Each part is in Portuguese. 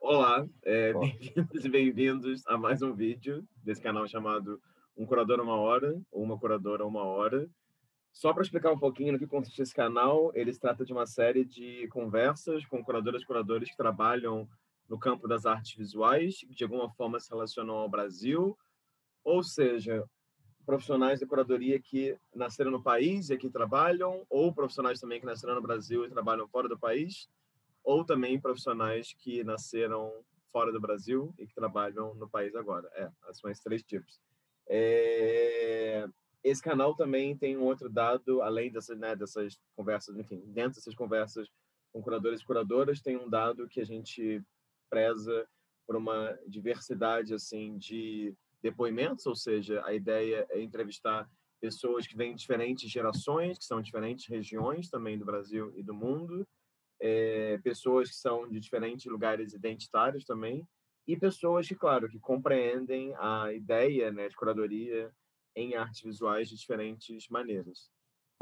Olá, é, bem-vindos e bem-vindos a mais um vídeo desse canal chamado Um Curador Uma Hora, ou Uma Curadora Uma Hora. Só para explicar um pouquinho no que consiste esse canal, ele se trata de uma série de conversas com curadoras e curadores que trabalham no campo das artes visuais, que de alguma forma se relacionam ao Brasil, ou seja, profissionais de curadoria que nasceram no país e aqui trabalham, ou profissionais também que nasceram no Brasil e trabalham fora do país, ou também profissionais que nasceram fora do Brasil e que trabalham no país agora. É, são esses três tipos. É... Esse canal também tem um outro dado, além dessas, né, dessas conversas, enfim, dentro dessas conversas com curadores e curadoras, tem um dado que a gente preza por uma diversidade assim de depoimentos, ou seja, a ideia é entrevistar pessoas que vêm de diferentes gerações, que são diferentes regiões também do Brasil e do mundo, é, pessoas que são de diferentes lugares identitários também, e pessoas que, claro, que compreendem a ideia né, de curadoria em artes visuais de diferentes maneiras.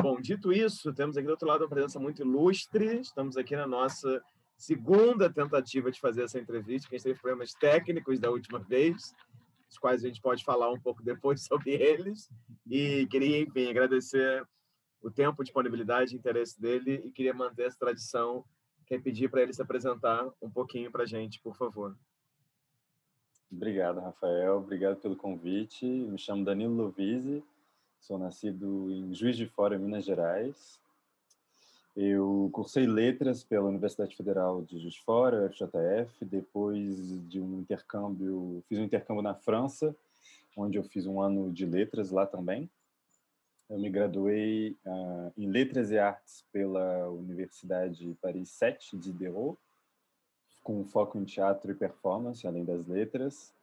Bom, dito isso, temos aqui do outro lado uma presença muito ilustre, estamos aqui na nossa segunda tentativa de fazer essa entrevista, que a gente teve problemas técnicos da última vez, os quais a gente pode falar um pouco depois sobre eles. E queria, enfim, agradecer o tempo, disponibilidade e interesse dele e queria manter essa tradição, que é pedir para ele se apresentar um pouquinho para a gente, por favor. Obrigado, Rafael. Obrigado pelo convite. Me chamo Danilo Lovise, sou nascido em Juiz de Fora, Minas Gerais. Eu cursei letras pela Universidade Federal de Juiz de Fora, FJF, depois de um intercâmbio, fiz um intercâmbio na França, onde eu fiz um ano de letras lá também. Eu me graduei uh, em Letras e Artes pela Universidade Paris 7 de Diderot, com foco em teatro e performance, além das letras.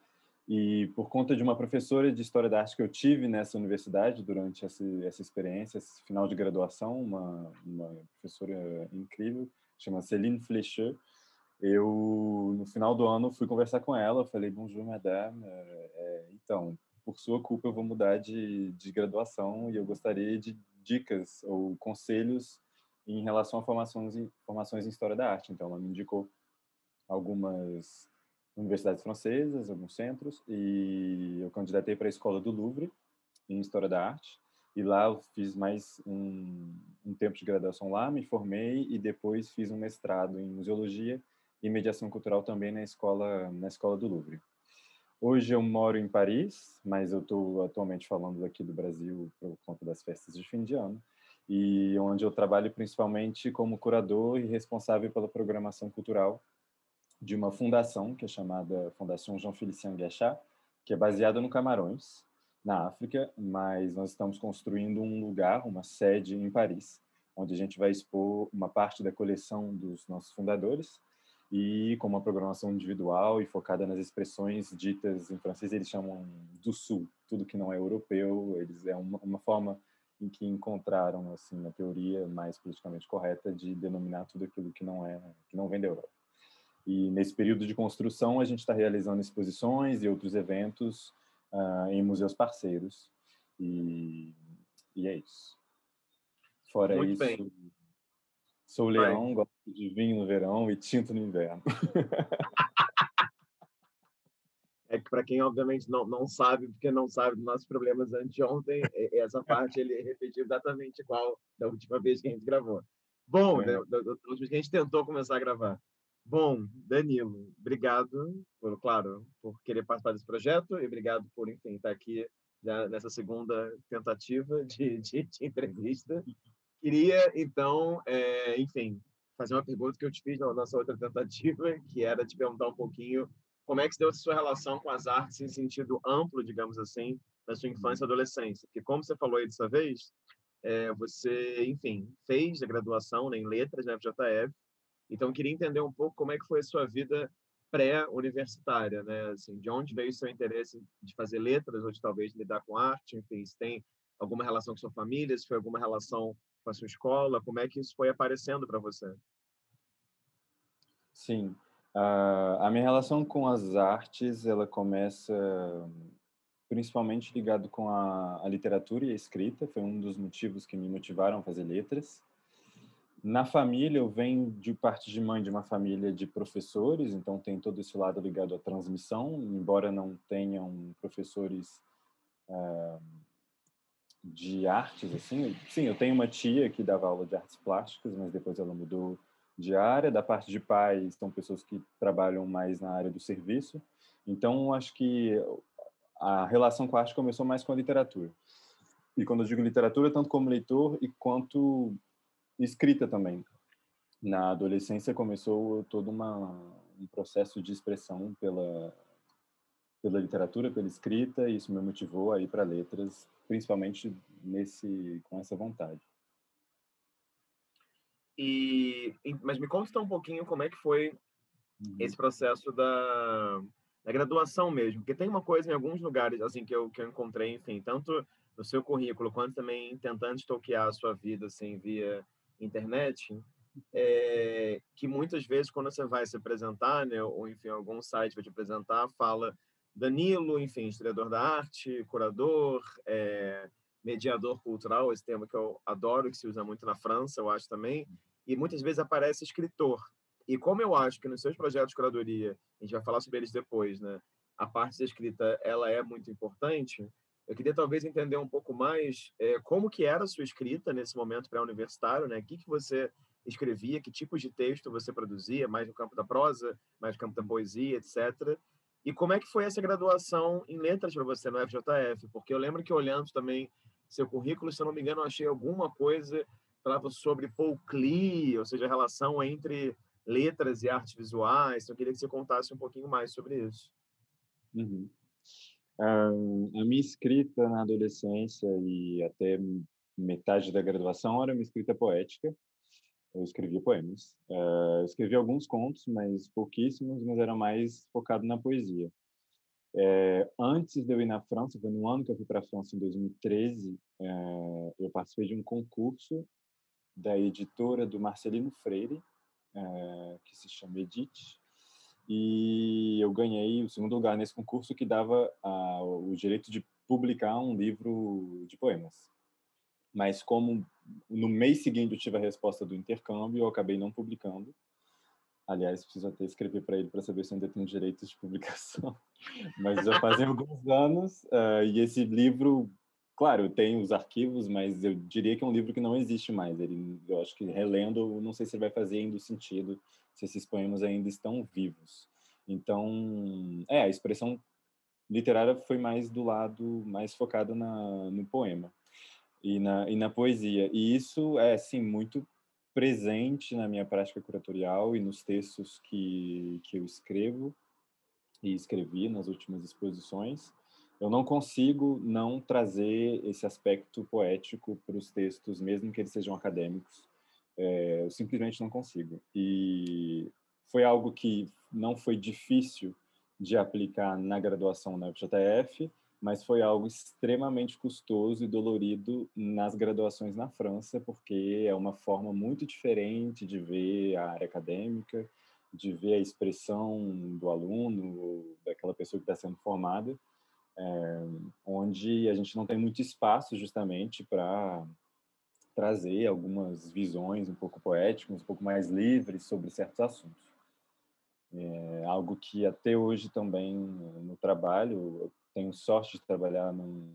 E por conta de uma professora de História da Arte que eu tive nessa universidade durante essa, essa experiência, esse final de graduação, uma, uma professora incrível, chama Céline Flecher, eu, no final do ano, fui conversar com ela, falei, bonjour, madame, é, então, por sua culpa eu vou mudar de, de graduação e eu gostaria de dicas ou conselhos em relação a formações, formações em História da Arte. Então, ela me indicou algumas universidades francesas, alguns centros, e eu candidatei para a Escola do Louvre, em História da Arte, e lá eu fiz mais um, um tempo de graduação lá, me formei e depois fiz um mestrado em Museologia e Mediação Cultural também na Escola, na escola do Louvre. Hoje eu moro em Paris, mas eu estou atualmente falando aqui do Brasil por conta das festas de fim de ano, e onde eu trabalho principalmente como curador e responsável pela programação cultural de uma fundação que é chamada Fundação Jean Félicien Guechat, que é baseada no Camarões, na África, mas nós estamos construindo um lugar, uma sede em Paris, onde a gente vai expor uma parte da coleção dos nossos fundadores e com uma programação individual e focada nas expressões ditas em francês, eles chamam do sul, tudo que não é europeu, eles é uma, uma forma em que encontraram assim a teoria mais politicamente correta de denominar tudo aquilo que não é que não vem da Europa. E nesse período de construção, a gente está realizando exposições e outros eventos uh, em museus parceiros. E, e é isso. Fora Muito isso, bem. Sou leão, gosto de vinho no verão e tinto no inverno. é que para quem obviamente não, não sabe, porque não sabe dos nossos problemas anteontem, essa parte ele repetiu exatamente igual da última vez que a gente gravou. Bom, é. da, da, da última vez que a gente tentou começar a gravar. Bom, Danilo, obrigado, por, claro, por querer participar desse projeto e obrigado por, enfim, estar aqui nessa segunda tentativa de, de, de entrevista. Queria, então, é, enfim, fazer uma pergunta que eu te fiz na nossa outra tentativa, que era te perguntar um pouquinho como é que se deu a sua relação com as artes em sentido amplo, digamos assim, na sua infância e adolescência. Porque, como você falou aí dessa vez, é, você, enfim, fez a graduação né, em letras na FJF, então, queria entender um pouco como é que foi a sua vida pré-universitária, né? Assim, de onde veio o seu interesse de fazer letras ou de talvez lidar com arte, enfim, se tem alguma relação com sua família, se foi alguma relação com a sua escola, como é que isso foi aparecendo para você? Sim, uh, a minha relação com as artes, ela começa principalmente ligado com a, a literatura e a escrita, foi um dos motivos que me motivaram a fazer letras. Na família, eu venho de parte de mãe de uma família de professores, então tem todo esse lado ligado à transmissão, embora não tenham professores uh, de artes, assim. Sim, eu tenho uma tia que dava aula de artes plásticas, mas depois ela mudou de área. Da parte de pais, são pessoas que trabalham mais na área do serviço. Então, acho que a relação com a arte começou mais com a literatura. E quando eu digo literatura, tanto como leitor e quanto escrita também. Na adolescência começou todo uma, um processo de expressão pela pela literatura, pela escrita, e isso me motivou a ir para letras, principalmente nesse com essa vontade. E mas me conta um pouquinho como é que foi uhum. esse processo da, da graduação mesmo, porque tem uma coisa em alguns lugares assim que eu que eu encontrei, enfim, tanto no seu currículo quanto também tentando estoquear a sua vida assim via internet, é, que muitas vezes quando você vai se apresentar, né, ou enfim algum site vai te apresentar, fala Danilo, enfim, historiador da arte, curador, é, mediador cultural, esse termo que eu adoro, que se usa muito na França, eu acho também, e muitas vezes aparece escritor. E como eu acho que nos seus projetos de curadoria, a gente vai falar sobre eles depois, né? A parte da escrita, ela é muito importante. Eu queria talvez entender um pouco mais é, como que era a sua escrita nesse momento pré-universitário, né? O que, que você escrevia, que tipos de texto você produzia, mais no campo da prosa, mais no campo da poesia, etc. E como é que foi essa graduação em letras para você no FJF? Porque eu lembro que olhando também seu currículo, se eu não me engano, eu achei alguma coisa falava sobre Paul Klee, ou seja, a relação entre letras e artes visuais. Então, eu queria que você contasse um pouquinho mais sobre isso. Uhum. Uh, a minha escrita na adolescência e até metade da graduação era uma escrita poética. Eu escrevia poemas. Uh, escrevi alguns contos, mas pouquíssimos, mas era mais focado na poesia. É, antes de eu ir na França, foi no ano que eu fui para a França, em 2013, é, eu participei de um concurso da editora do Marcelino Freire, é, que se chama Edite, e eu ganhei o segundo lugar nesse concurso que dava a, o direito de publicar um livro de poemas. Mas como no mês seguinte eu tive a resposta do intercâmbio, eu acabei não publicando. Aliás, preciso até escrever para ele para saber se ainda tem direitos de publicação. Mas já fazem alguns anos uh, e esse livro, claro, tem os arquivos, mas eu diria que é um livro que não existe mais. Ele, eu acho que relendo, não sei se vai fazer ainda sentido se esses poemas ainda estão vivos. Então, é, a expressão literária foi mais do lado, mais focado na, no poema e na, e na poesia. E isso é, sim, muito presente na minha prática curatorial e nos textos que, que eu escrevo e escrevi nas últimas exposições. Eu não consigo não trazer esse aspecto poético para os textos, mesmo que eles sejam acadêmicos. É, eu simplesmente não consigo. E foi algo que não foi difícil de aplicar na graduação na FJF, mas foi algo extremamente custoso e dolorido nas graduações na França, porque é uma forma muito diferente de ver a área acadêmica, de ver a expressão do aluno, daquela pessoa que está sendo formada, é, onde a gente não tem muito espaço justamente para trazer algumas visões um pouco poéticas, um pouco mais livres sobre certos assuntos. É algo que até hoje também no trabalho, eu tenho sorte de trabalhar num,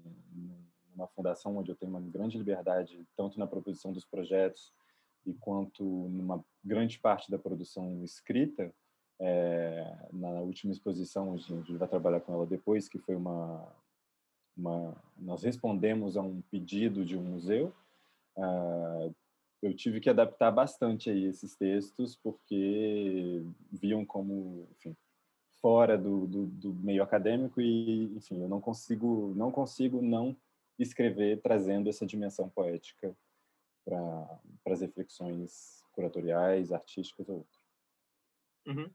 numa fundação onde eu tenho uma grande liberdade, tanto na proposição dos projetos e quanto numa grande parte da produção escrita. É, na última exposição, a gente vai trabalhar com ela depois, que foi uma, uma nós respondemos a um pedido de um museu Uh, eu tive que adaptar bastante aí esses textos porque viam como, enfim, fora do, do, do, meio acadêmico e, enfim, eu não consigo não consigo não escrever trazendo essa dimensão poética para as reflexões curatoriais, artísticas ou outras. Uhum.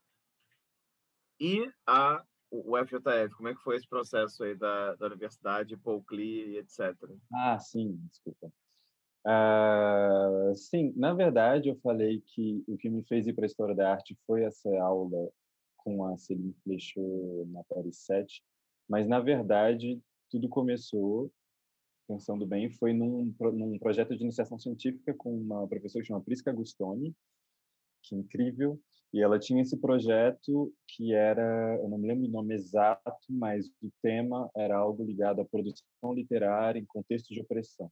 E a o FJF, como é que foi esse processo aí da, da universidade, Paul Klee, etc? Ah, sim, desculpa. Uh, sim, na verdade, eu falei que o que me fez ir para a História da Arte foi essa aula com a Celine Flecha na Paris 7, mas, na verdade, tudo começou pensando bem, foi num, num projeto de iniciação científica com uma professora que chama Prisca Agustoni, que é incrível, e ela tinha esse projeto que era, eu não me lembro o nome exato, mas o tema era algo ligado à produção literária em contexto de opressão.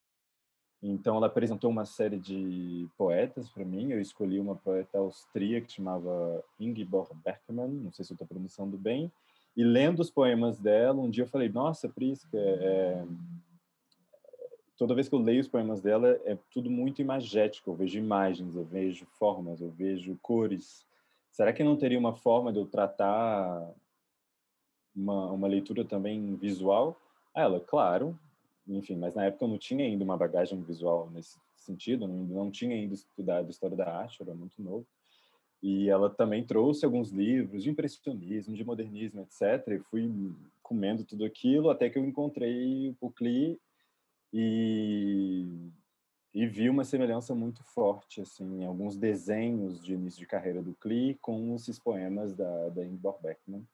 Então, ela apresentou uma série de poetas para mim. Eu escolhi uma poeta austríaca que chamava Ingeborg Bergman, não sei se estou pronunciando bem. E lendo os poemas dela, um dia eu falei: Nossa, Prisca, é... toda vez que eu leio os poemas dela, é tudo muito imagético. Eu vejo imagens, eu vejo formas, eu vejo cores. Será que não teria uma forma de eu tratar uma, uma leitura também visual? Ela, claro, enfim, mas na época eu não tinha ainda uma bagagem visual nesse sentido, não, não tinha ainda estudado história da arte, era muito novo. E ela também trouxe alguns livros de impressionismo, de modernismo, etc. E fui comendo tudo aquilo até que eu encontrei o Klee e, e vi uma semelhança muito forte, assim, em alguns desenhos de início de carreira do Klee com esses poemas da, da Ingrid Beckman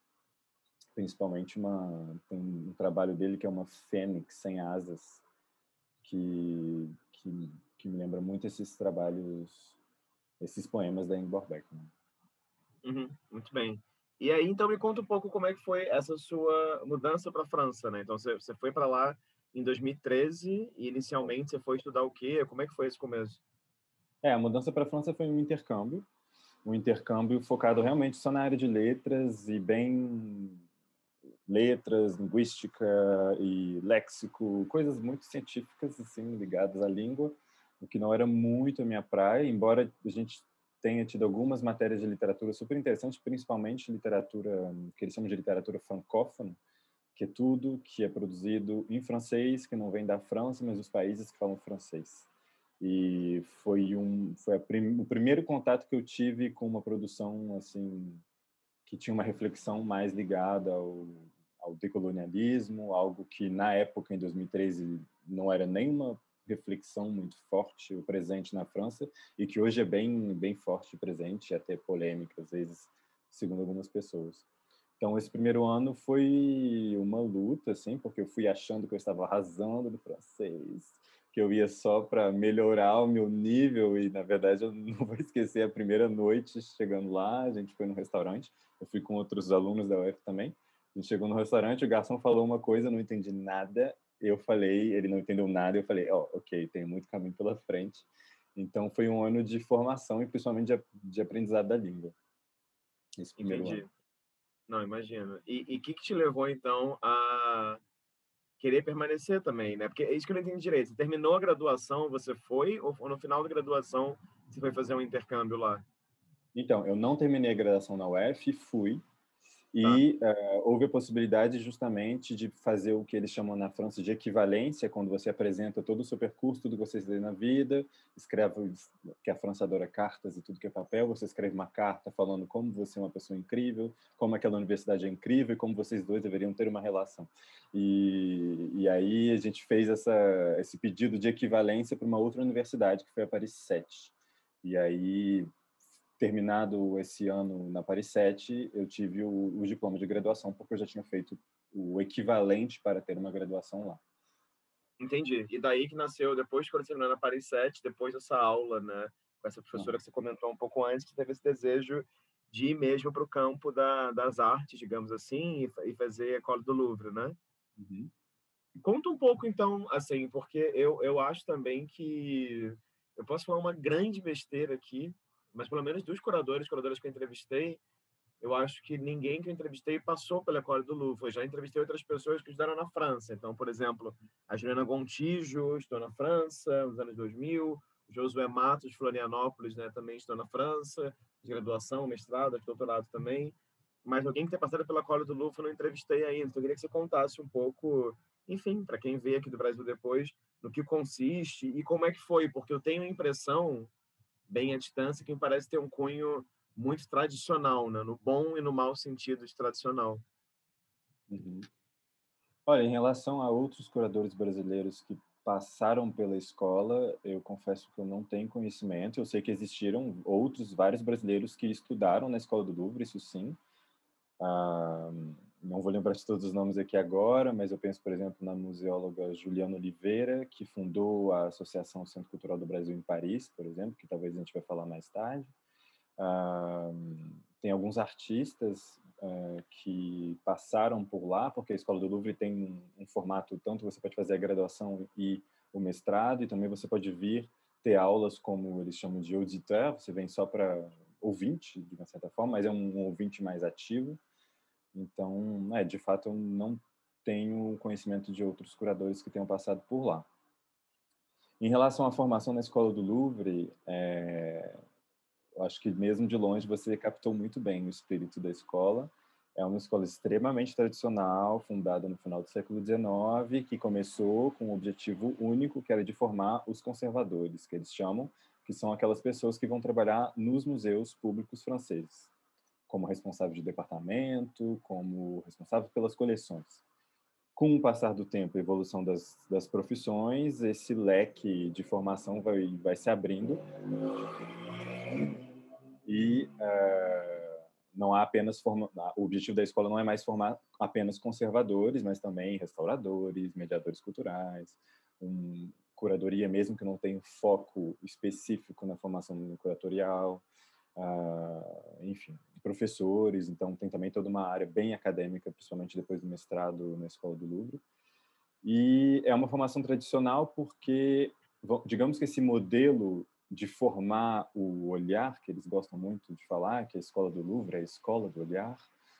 principalmente uma tem um trabalho dele que é uma fênix sem asas que que, que me lembra muito esses trabalhos esses poemas da Ingrid Beckman. Uhum, muito bem. E aí então me conta um pouco como é que foi essa sua mudança para a França, né? Então você, você foi para lá em 2013 e inicialmente você foi estudar o quê? Como é que foi esse começo? É, a mudança para a França foi um intercâmbio, um intercâmbio focado realmente só na área de letras e bem letras, linguística e léxico, coisas muito científicas assim ligadas à língua, o que não era muito a minha praia, embora a gente tenha tido algumas matérias de literatura super interessantes, principalmente literatura que eles chamam de literatura francófona, que é tudo que é produzido em francês, que não vem da França, mas dos países que falam francês. E foi um foi prim, o primeiro contato que eu tive com uma produção assim que tinha uma reflexão mais ligada ao ao decolonialismo, algo que na época, em 2013, não era nenhuma reflexão muito forte o presente na França e que hoje é bem bem forte presente, até polêmica às vezes, segundo algumas pessoas. Então esse primeiro ano foi uma luta assim, porque eu fui achando que eu estava arrasando no francês, que eu ia só para melhorar o meu nível e na verdade eu não vou esquecer a primeira noite chegando lá, a gente foi no restaurante, eu fui com outros alunos da UF também a gente chegou no restaurante, o garçom falou uma coisa, eu não entendi nada. Eu falei, ele não entendeu nada. Eu falei, ó, oh, ok, tem muito caminho pela frente. Então foi um ano de formação e principalmente de, de aprendizado da língua. Esse primeiro entendi. ano. Não, imagino. E o que, que te levou então a querer permanecer também, né? Porque é isso que eu não entendi direito. Você terminou a graduação, você foi ou no final da graduação você foi fazer um intercâmbio lá? Então, eu não terminei a graduação na UF, fui, e ah. uh, houve a possibilidade justamente de fazer o que eles chamam na França de equivalência, quando você apresenta todo o seu percurso, tudo que você fez na vida, escreve, que a França adora cartas e tudo que é papel, você escreve uma carta falando como você é uma pessoa incrível, como aquela universidade é incrível e como vocês dois deveriam ter uma relação. E, e aí a gente fez essa, esse pedido de equivalência para uma outra universidade, que foi a Paris 7. E aí terminado esse ano na Paris 7, eu tive o, o diploma de graduação, porque eu já tinha feito o equivalente para ter uma graduação lá. Entendi. E daí que nasceu, depois quando você terminou na Paris 7, depois dessa aula, né, com essa professora que você comentou um pouco antes, que teve esse desejo de ir mesmo para o campo da, das artes, digamos assim, e, e fazer a École do Louvre, né? Uhum. Conta um pouco, então, assim, porque eu, eu acho também que eu posso falar uma grande besteira aqui, mas pelo menos dos curadores, curadores que eu entrevistei, eu acho que ninguém que eu entrevistei passou pela École do Louvre. Eu já entrevistei outras pessoas que estudaram na França. Então, por exemplo, a Juliana Gontijo estudou na França nos anos 2000, o Josué Matos, Florianópolis, né, também estou na França, de graduação, mestrado, doutorado também. Mas alguém que tenha passado pela École do Louvre eu não entrevistei ainda. Então, eu queria que você contasse um pouco, enfim, para quem veio aqui do Brasil depois, no que consiste e como é que foi, porque eu tenho a impressão bem à distância, que me parece ter um cunho muito tradicional, né? no bom e no mau sentido de tradicional. Uhum. Olha, em relação a outros curadores brasileiros que passaram pela escola, eu confesso que eu não tenho conhecimento. Eu sei que existiram outros, vários brasileiros que estudaram na Escola do Louvre, isso sim. Ah, não vou lembrar de todos os nomes aqui agora, mas eu penso, por exemplo, na museóloga Juliana Oliveira, que fundou a Associação Centro Cultural do Brasil em Paris, por exemplo, que talvez a gente vai falar mais tarde. Uh, tem alguns artistas uh, que passaram por lá, porque a Escola do Louvre tem um, um, formato tanto você pode fazer a graduação e o mestrado, e também você pode vir ter aulas como eles chamam de auditeur, você vem só para ouvinte, de uma certa forma, mas é um, um ouvinte mais ativo. Então, é, de fato, eu não tenho conhecimento de outros curadores que tenham passado por lá. Em relação à formação na Escola do Louvre, é, eu acho que mesmo de longe você captou muito bem o espírito da escola. É uma escola extremamente tradicional, fundada no final do século XIX, que começou com um objetivo único, que era de formar os conservadores, que eles chamam, que são aquelas pessoas que vão trabalhar nos museus públicos franceses como responsável de departamento, como responsável pelas coleções. Com o passar do tempo e evolução das, das profissões, esse leque de formação vai, vai se abrindo e uh, não há apenas forma, o objetivo da escola não é mais formar apenas conservadores, mas também restauradores, mediadores culturais, um, curadoria mesmo que não tenha foco específico na formação curatorial, uh, enfim, professores, então tem também toda uma área bem acadêmica, principalmente depois do mestrado na Escola do Louvre. E é uma formação tradicional porque, digamos que esse modelo de formar o olhar, que eles gostam muito de falar, que a Escola do Louvre é a escola do olhar,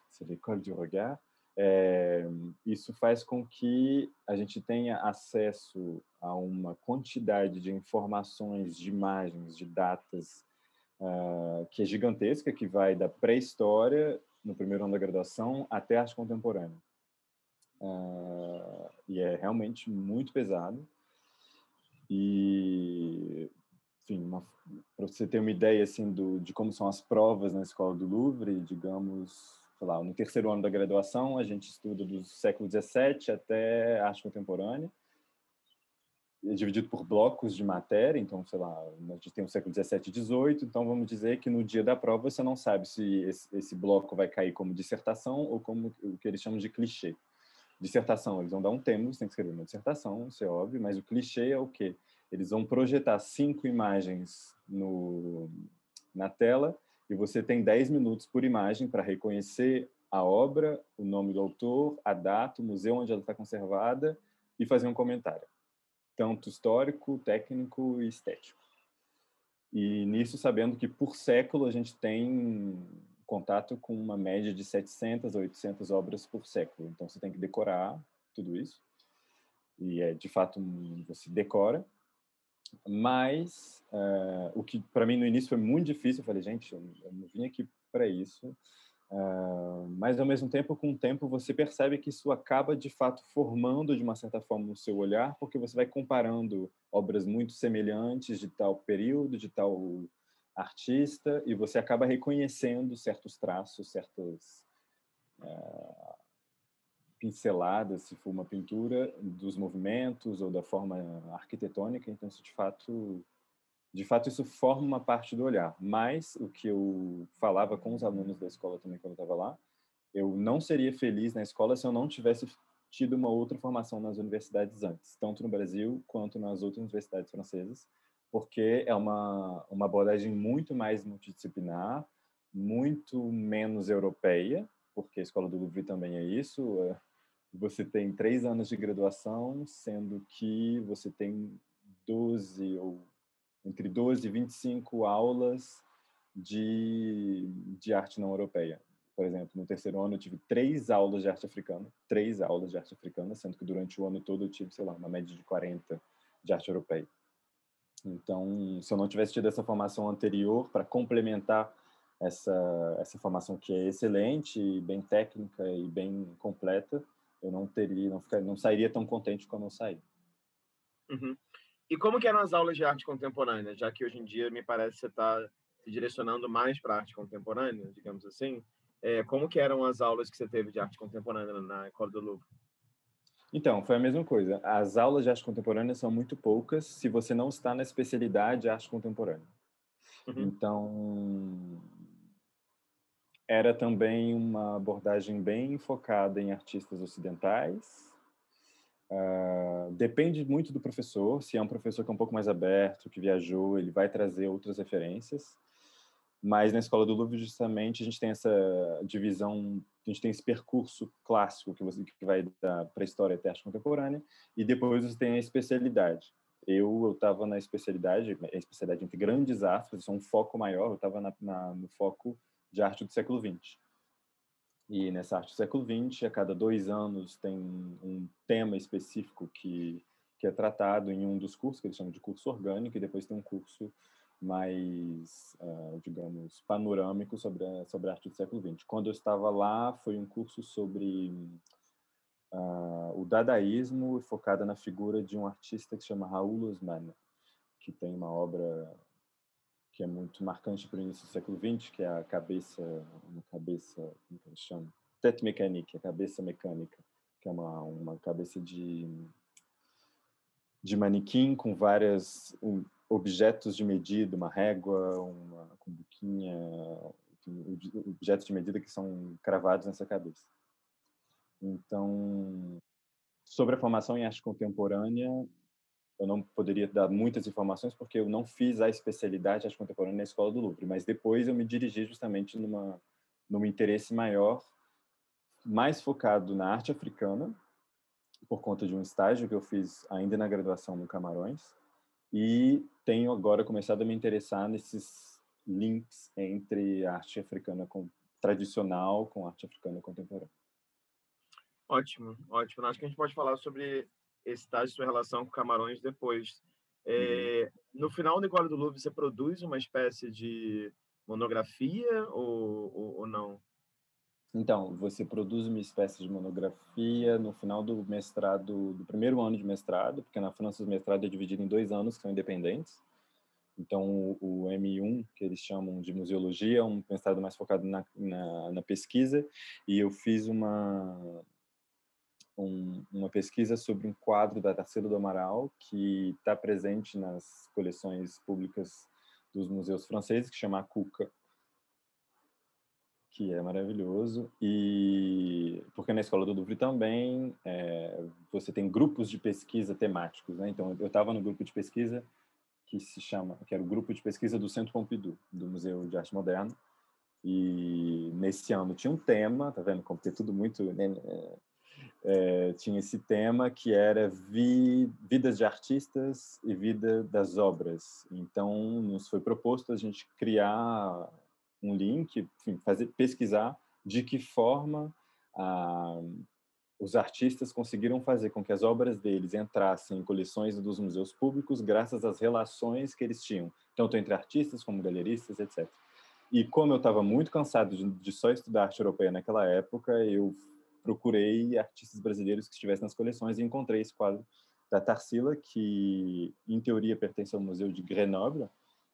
c'est l'école du regard, é, isso faz com que a gente tenha acesso a uma quantidade de informações, de imagens, de datas, uh, que é gigantesca, que vai da pré-história, no primeiro ano da graduação, até arte contemporânea. Uh, e é realmente muito pesado. E, enfim, para você ter uma ideia assim do, de como são as provas na escola do Louvre, digamos, sei lá, no terceiro ano da graduação a gente estuda do século XVII até arte contemporânea é dividido por blocos de matéria, então, sei lá, a gente tem o século 17 e 18, então vamos dizer que no dia da prova você não sabe se esse, esse, bloco vai cair como dissertação ou como o que eles chamam de clichê. Dissertação, eles vão dar um tema, você tem que escrever uma dissertação, isso é óbvio, mas o clichê é o quê? Eles vão projetar cinco imagens no, na tela e você tem 10 minutos por imagem para reconhecer a obra, o nome do autor, a data, o museu onde ela está conservada e fazer um comentário tanto histórico, técnico e estético. E nisso, sabendo que por século a gente tem contato com uma média de 700 a 800 obras por século. Então você tem que decorar tudo isso. E é de fato você decora. Mas uh, o que para mim no início foi muito difícil, eu falei, gente, eu, eu não vim aqui para isso. Uh, mas ao mesmo tempo, com o tempo, você percebe que isso acaba de fato formando de uma certa forma o seu olhar, porque você vai comparando obras muito semelhantes de tal período, de tal artista, e você acaba reconhecendo certos traços, certas uh, pinceladas, se for uma pintura, dos movimentos ou da forma arquitetônica. Então, isso de fato de fato isso forma uma parte do olhar. Mas o que eu falava com os alunos da escola também quando eu estava lá, eu não seria feliz na escola se eu não tivesse tido uma outra formação nas universidades antes, tanto no Brasil quanto nas outras universidades francesas, porque é uma uma abordagem muito mais multidisciplinar, muito menos europeia, porque a escola do Louvre também é isso. É, você tem três anos de graduação, sendo que você tem 12 ou entre 12 e 25 aulas de, de arte não europeia. Por exemplo, no terceiro ano eu tive três aulas de arte africana, três aulas de arte africana, sendo que durante o ano todo eu tive, sei lá, uma média de 40 de arte europeia. Então, se eu não tivesse tido essa formação anterior para complementar essa essa formação que é excelente, bem técnica e bem completa, eu não teria, não ficaria, não sairia tão contente como eu saí. Uhum. E como que eram as aulas de arte contemporânea, já que hoje em dia me parece que você está se direcionando mais para arte contemporânea, digamos assim, é, como que eram as aulas que você teve de arte contemporânea na Escola do Louvre? Então, foi a mesma coisa. As aulas de arte contemporânea são muito poucas se você não está na especialidade de arte contemporânea. Uhum. Então, era também uma abordagem bem focada em artistas ocidentais. Uh, depende muito do professor. Se é um professor que é um pouco mais aberto, que viajou, ele vai trazer outras referências. Mas na escola do Louvre, justamente, a gente tem essa divisão, a gente tem esse percurso clássico que você que vai da pré-história até arte contemporânea, e depois você tem a especialidade. Eu estava na especialidade, a especialidade entre grandes aspas, isso é um foco maior. Eu estava no foco de arte do século XX. E nessa arte do século XX, a cada dois anos tem um tema específico que, que é tratado em um dos cursos, que eles chamam de curso orgânico, e depois tem um curso mais, uh, digamos, panorâmico sobre a, sobre a arte do século XX. Quando eu estava lá, foi um curso sobre uh, o dadaísmo, focada na figura de um artista que se chama Raul Osman, que tem uma obra que é muito marcante para o início do século XX, que é a cabeça, uma cabeça, como que chama? Tête mécanique, a cabeça mecânica, que é uma, uma cabeça de, de manequim com várias um, objetos de medida, uma régua, uma cumbuquinha, objetos de medida que são cravados nessa cabeça. Então, sobre a formação em arte contemporânea, eu não poderia dar muitas informações porque eu não fiz a especialidade de arte contemporânea na Escola do Louvre, mas depois eu me dirigi justamente numa num interesse maior, mais focado na arte africana, por conta de um estágio que eu fiz ainda na graduação no Camarões, e tenho agora começado a me interessar nesses links entre arte africana com, tradicional com arte africana contemporânea. Ótimo, ótimo. Acho que a gente pode falar sobre esse estágio sua relação com Camarões depois. É. No final do Igual do Louvre, você produz uma espécie de monografia ou, ou, ou, não? Então, você produz uma espécie de monografia no final do mestrado, do primeiro ano de mestrado, porque na França o mestrado é dividido em dois anos que são independentes. Então, o, o M1, que eles chamam de museologia, é um mestrado mais focado na, na, na pesquisa, e eu fiz uma, um, uma pesquisa sobre um quadro da Tarsila do Amaral que está presente nas coleções públicas dos museus franceses, que chama Cuca, que é maravilhoso. E porque na Escola do Louvre também é, você tem grupos de pesquisa temáticos, né? Então eu estava no grupo de pesquisa que se chama, que era o grupo de pesquisa do Centro Pompidou, do Museu de Arte Moderna. E nesse ano tinha um tema, tá vendo como tem tudo muito né, é, tinha esse tema que era vi, vidas de artistas e vida das obras. Então, nos foi proposto a gente criar um link, enfim, fazer pesquisar de que forma ah, os artistas conseguiram fazer com que as obras deles entrassem em coleções dos museus públicos graças às relações que eles tinham, tanto entre artistas como galeristas, etc. E como eu estava muito cansado de, de só estudar arte europeia naquela época, eu procurei artistas brasileiros que estivessem nas coleções e encontrei esse quadro da Tarsila, que em teoria pertence ao Museu de Grenoble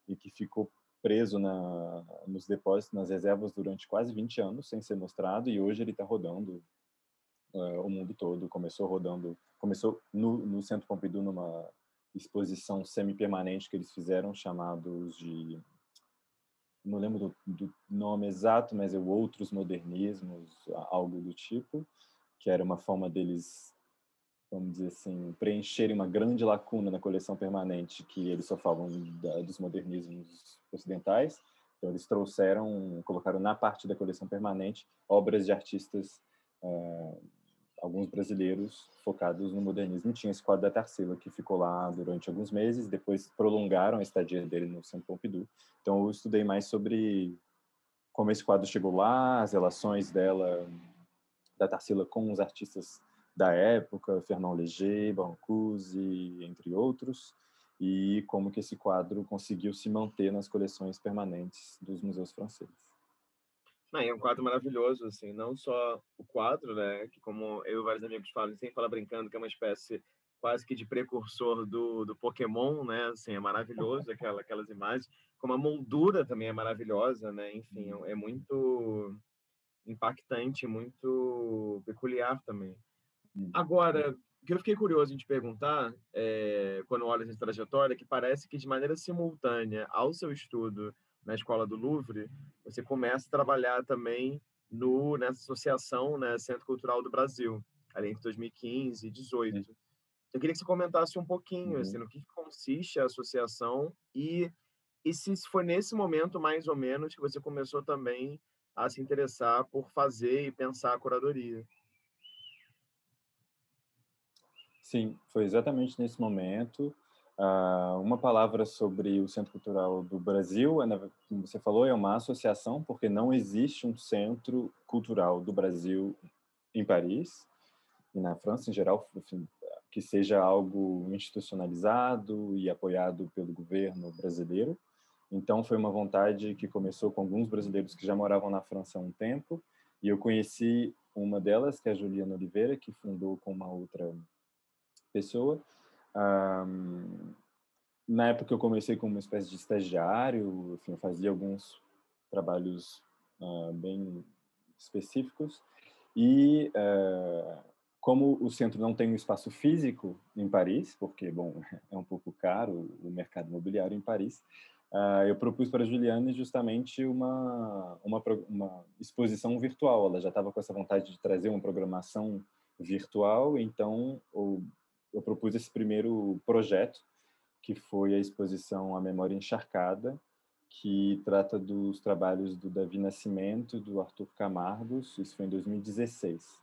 e que ficou preso na, nos depósitos, nas reservas durante quase 20 anos sem ser mostrado e hoje ele está rodando uh, o mundo todo. Começou rodando, começou no, no Centro Pompidou numa exposição semi-permanente que eles fizeram chamados de não lembro do, do, nome exato, mas é Outros Modernismos, algo do tipo, que era uma forma deles, vamos dizer assim, preencherem uma grande lacuna na coleção permanente que eles só falam da, dos modernismos ocidentais. Então eles trouxeram, colocaram na parte da coleção permanente obras de artistas uh, alguns brasileiros focados no modernismo. Tinha esse quadro da Tarsila, que ficou lá durante alguns meses, depois prolongaram a estadia dele no Centro Pompidou. Então, eu estudei mais sobre como esse quadro chegou lá, as relações dela, da Tarsila com os artistas da época, Fernand Léger, Brancusi, entre outros, e como que esse quadro conseguiu se manter nas coleções permanentes dos museus franceses. Não, é um quadro maravilhoso, assim, não só o quadro, né, que como eu e vários amigos falam, sempre fala brincando que é uma espécie quase que de precursor do, do Pokémon, né, assim, é maravilhoso aquela, aquelas imagens, como a moldura também é maravilhosa, né, enfim, é, é muito impactante, muito peculiar também. Hum, Agora, o que eu fiquei curioso em te perguntar, é, quando olho essa trajetória, que parece que de maneira simultânea ao seu estudo na escola do Louvre, você começa a trabalhar também no nessa associação, né, Centro Cultural do Brasil, ali entre 2015 e 2018. Sim. Eu queria que você comentasse um pouquinho uhum. assim, no que consiste a associação e, e se foi nesse momento, mais ou menos, que você começou também a se interessar por fazer e pensar a curadoria. Sim, foi exatamente nesse momento. Uh, uma palavra sobre o Centro Cultural do Brasil, é, como você falou, é uma associação, porque não existe um centro cultural do Brasil em Paris e na França em geral, enfim, que seja algo institucionalizado e apoiado pelo governo brasileiro. Então, foi uma vontade que começou com alguns brasileiros que já moravam na França há um tempo, e eu conheci uma delas, que é a Juliana Oliveira, que fundou com uma outra pessoa, um, na época eu comecei como uma espécie de estagiário, enfim, eu fazia alguns trabalhos uh, bem específicos e uh, como o centro não tem um espaço físico em Paris, porque bom é um pouco caro o mercado imobiliário em Paris, uh, eu propus para a Juliane justamente uma, uma uma exposição virtual. Ela já estava com essa vontade de trazer uma programação virtual, então eu propus esse primeiro projeto, que foi a exposição A Memória Encharcada, que trata dos trabalhos do Davi Nascimento, do Arthur Camargos, isso foi em 2016.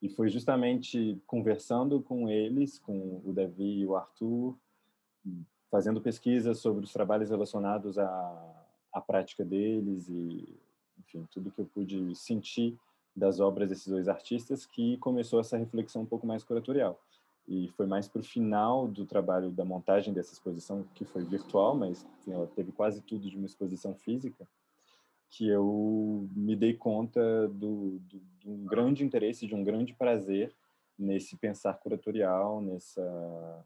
E foi justamente conversando com eles, com o Davi e o Arthur, fazendo pesquisas sobre os trabalhos relacionados à, à prática deles e, enfim, tudo que eu pude sentir das obras desses dois artistas, que começou essa reflexão um pouco mais curatorial e foi mais para o final do trabalho da montagem dessa exposição, que foi virtual, mas enfim, ela teve quase tudo de uma exposição física, que eu me dei conta do, do, de um grande interesse, de um grande prazer nesse pensar curatorial, nessa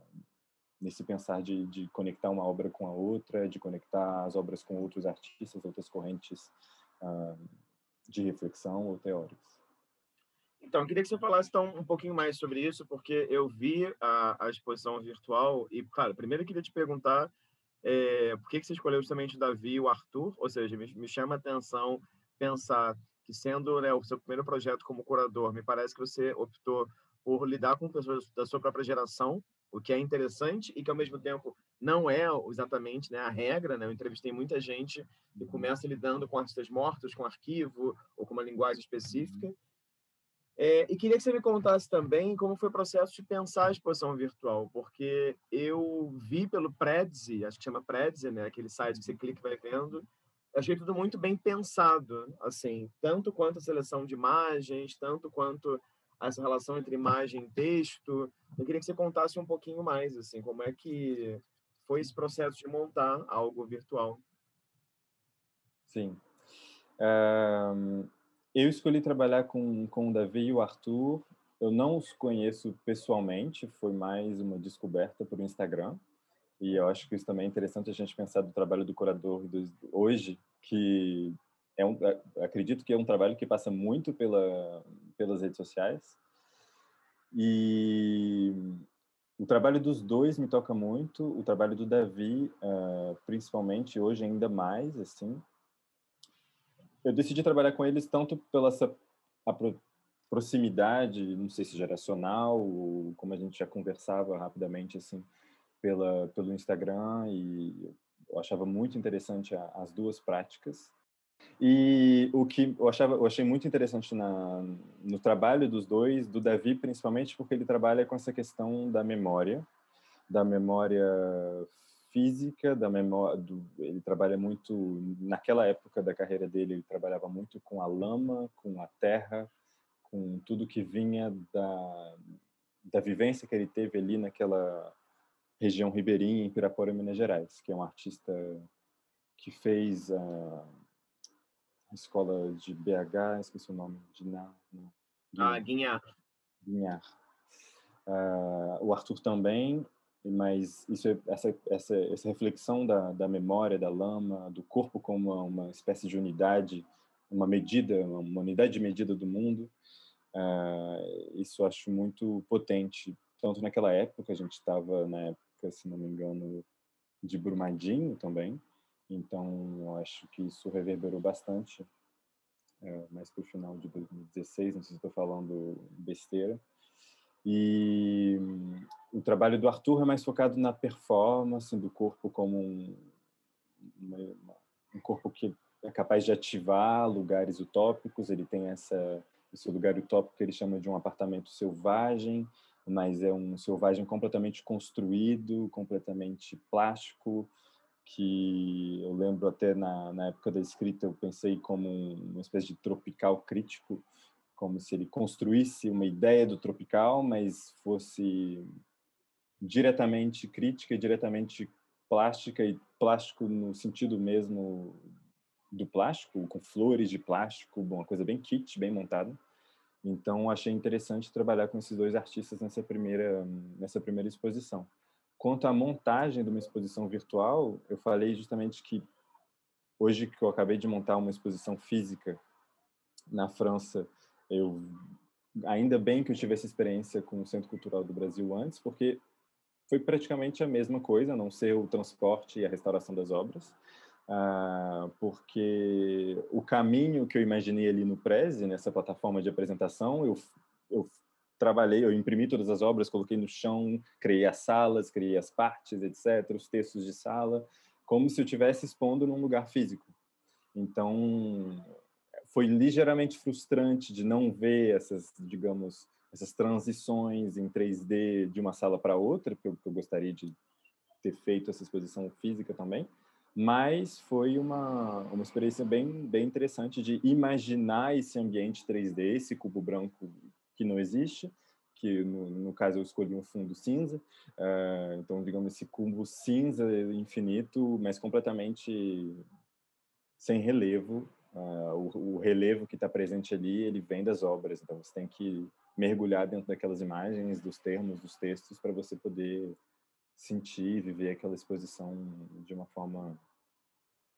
nesse pensar de, de conectar uma obra com a outra, de conectar as obras com outros artistas, outras correntes uh, de reflexão ou teóricas. Então, queria que você falasse então, um pouquinho mais sobre isso, porque eu vi a, a exposição virtual e, cara, primeiro eu queria te perguntar é, por que, que você escolheu justamente o Davi e o Arthur, ou seja, me, me chama a atenção pensar que sendo né, o seu primeiro projeto como curador, me parece que você optou por lidar com pessoas da sua própria geração, o que é interessante e que ao mesmo tempo não é exatamente né, a regra. Né? Eu entrevistei muita gente que começa lidando com artistas mortos, com arquivo ou com uma linguagem específica é, e queria que você me contasse também como foi o processo de pensar a exposição virtual, porque eu vi pelo Prezi, acho que chama Prezi, né, aquele site que você clica e vai vendo, achei tudo muito bem pensado, assim, tanto quanto a seleção de imagens, tanto quanto essa relação entre imagem e texto. Eu queria que você contasse um pouquinho mais, assim, como é que foi esse processo de montar algo virtual. Sim. Um eu escolhi trabalhar com, com o Davi e o Arthur. Eu não os conheço pessoalmente, foi mais uma descoberta por Instagram. E eu acho que isso também é interessante a gente pensar do trabalho do curador do, hoje, que é um, é, acredito que é um trabalho que passa muito pela, pelas redes sociais. E o trabalho dos dois me toca muito, o trabalho do Davi, uh, principalmente hoje ainda mais, assim, eu decidi trabalhar com eles tanto pela essa proximidade, não sei se geracional, ou como a gente já conversava rapidamente assim pela pelo Instagram e eu achava muito interessante a, as duas práticas. E o que eu achava, eu achei muito interessante na, no trabalho dos dois, do Davi principalmente, porque ele trabalha com essa questão da memória, da memória física da memória do, ele trabalha muito naquela época da carreira dele ele trabalhava muito com a lama com a terra com tudo que vinha da da vivência que ele teve ali naquela região ribeirinha em Pirapora Minas Gerais que é um artista que fez a escola de BH esqueci o nome de na, na ah Guinhar. Guinhar. Uh, o Arthur também mas isso é, essa, essa, essa reflexão da, da memória, da lama, do corpo como uma, uma espécie de unidade, uma medida, uma unidade de medida do mundo, uh, isso acho muito potente. Tanto naquela época, a gente estava na época, se não me engano, de Brumadinho também, Então, acho que isso reverberou bastante, é, mais para o final de 2016, não sei se estou falando besteira. E o trabalho do Arthur é mais focado na performance do corpo como um, um corpo que é capaz de ativar lugares utópicos. Ele tem essa esse lugar utópico que ele chama de um apartamento selvagem, mas é um selvagem completamente construído, completamente plástico, que eu lembro até na, na época da escrita eu pensei como uma espécie de tropical crítico, como se ele construísse uma ideia do tropical, mas fosse diretamente crítica e diretamente plástica e plástico no sentido mesmo do plástico, com flores de plástico, uma coisa bem kit, bem montada. Então achei interessante trabalhar com esses dois artistas nessa primeira nessa primeira exposição. Quanto à montagem de uma exposição virtual, eu falei justamente que hoje que eu acabei de montar uma exposição física na França eu ainda bem que eu tive essa experiência com o Centro Cultural do Brasil antes, porque foi praticamente a mesma coisa, a não ser o transporte e a restauração das obras, uh, porque o caminho que eu imaginei ali no Prezi, nessa plataforma de apresentação, eu, eu trabalhei, eu imprimi todas as obras, coloquei no chão, criei as salas, criei as partes, etc., os textos de sala, como se eu estivesse expondo num lugar físico. Então, foi ligeiramente frustrante de não ver essas, digamos, essas transições em 3D de uma sala para outra, porque eu, gostaria de ter feito essa exposição física também, mas foi uma, uma experiência bem, bem interessante de imaginar esse ambiente 3D, esse cubo branco que não existe, que no, no caso eu escolhi um fundo cinza, uh, então digamos esse cubo cinza infinito, mas completamente sem relevo, Uh, o, o, relevo que está presente ali, ele vem das obras. Então, você tem que mergulhar dentro daquelas imagens, dos termos, dos textos, para você poder sentir, viver aquela exposição de uma forma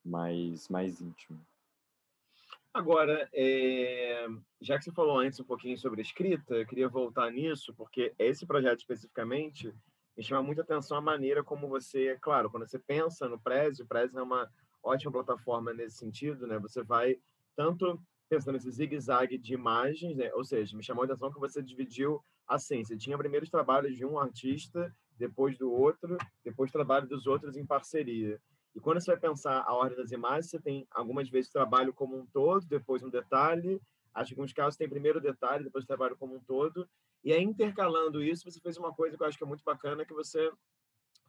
mais, mais íntima. Agora, é... já que você falou antes um pouquinho sobre escrita, eu queria voltar nisso, porque esse projeto especificamente me chama muita atenção a maneira como você, claro, quando você pensa no Prezi, o Prezi é uma ótima plataforma nesse sentido, né? Você vai tanto pensando nesse zigue-zague de imagens, né? ou seja, me chamou a atenção que você dividiu assim, você tinha primeiro os trabalhos de um artista, depois do outro, depois trabalho dos outros em parceria. E quando você vai pensar a ordem das imagens, você tem algumas vezes trabalho como um todo, depois um detalhe, acho que em alguns casos tem primeiro detalhe, depois trabalho como um todo, e aí intercalando isso, você fez uma coisa que eu acho que é muito bacana, que você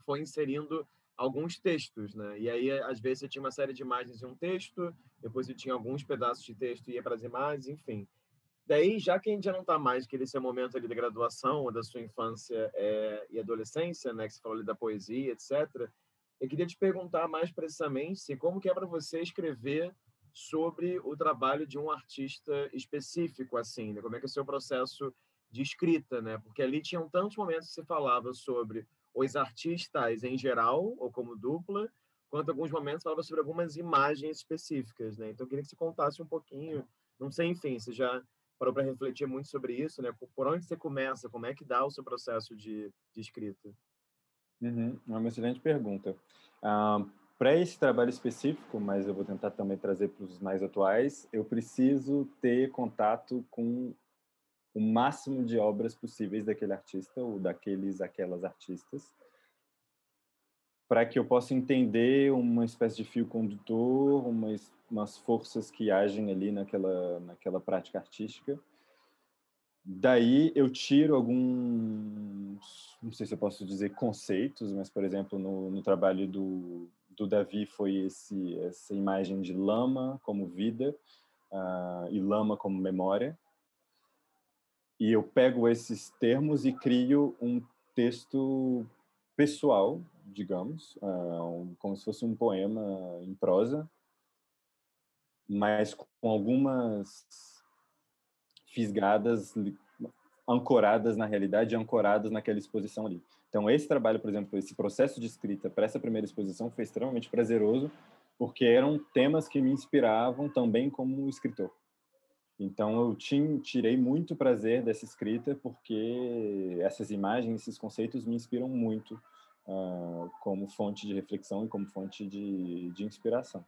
foi inserindo alguns textos, né? E aí, às vezes, você tinha uma série de imagens em um texto, depois você tinha alguns pedaços de texto e ia para as imagens, enfim. Daí, já que a gente já não está mais naquele seu momento ali da graduação, ou da sua infância é, e adolescência, né? Que você falou ali da poesia, etc. Eu queria te perguntar mais precisamente como que é para você escrever sobre o trabalho de um artista específico, assim, né? Como é que é o seu processo de escrita, né? Porque ali tinham tantos momentos que você falava sobre os artistas em geral, ou como dupla, quanto alguns momentos falava sobre algumas imagens específicas, né? Então, eu queria que você contasse um pouquinho, não sei, enfim, você já parou para refletir muito sobre isso, né? Por onde você começa, como é que dá o seu processo de, de escrita? Uhum, é uma excelente pergunta. Uh, para esse trabalho específico, mas eu vou tentar também trazer para os mais atuais, eu preciso ter contato com o máximo de obras possíveis daquele artista ou daqueles aquelas artistas para que eu possa entender uma espécie de fio condutor, umas, umas forças que agem ali naquela naquela prática artística. Daí eu tiro alguns, não sei se eu posso dizer conceitos, mas por exemplo no, no trabalho do, do Davi foi esse essa imagem de lama como vida uh, e lama como memória e eu pego esses termos e crio um texto pessoal, digamos, uh, como se fosse um poema em prosa, mas com algumas fisgadas ancoradas na realidade, ancoradas naquela exposição ali. Então, esse trabalho, por exemplo, esse processo de escrita para essa primeira exposição foi extremamente prazeroso, porque eram temas que me inspiravam também como escritor. Então eu tirei muito prazer dessa escrita porque essas imagens, esses conceitos me inspiram muito uh, como fonte de reflexão e como fonte de, de inspiração.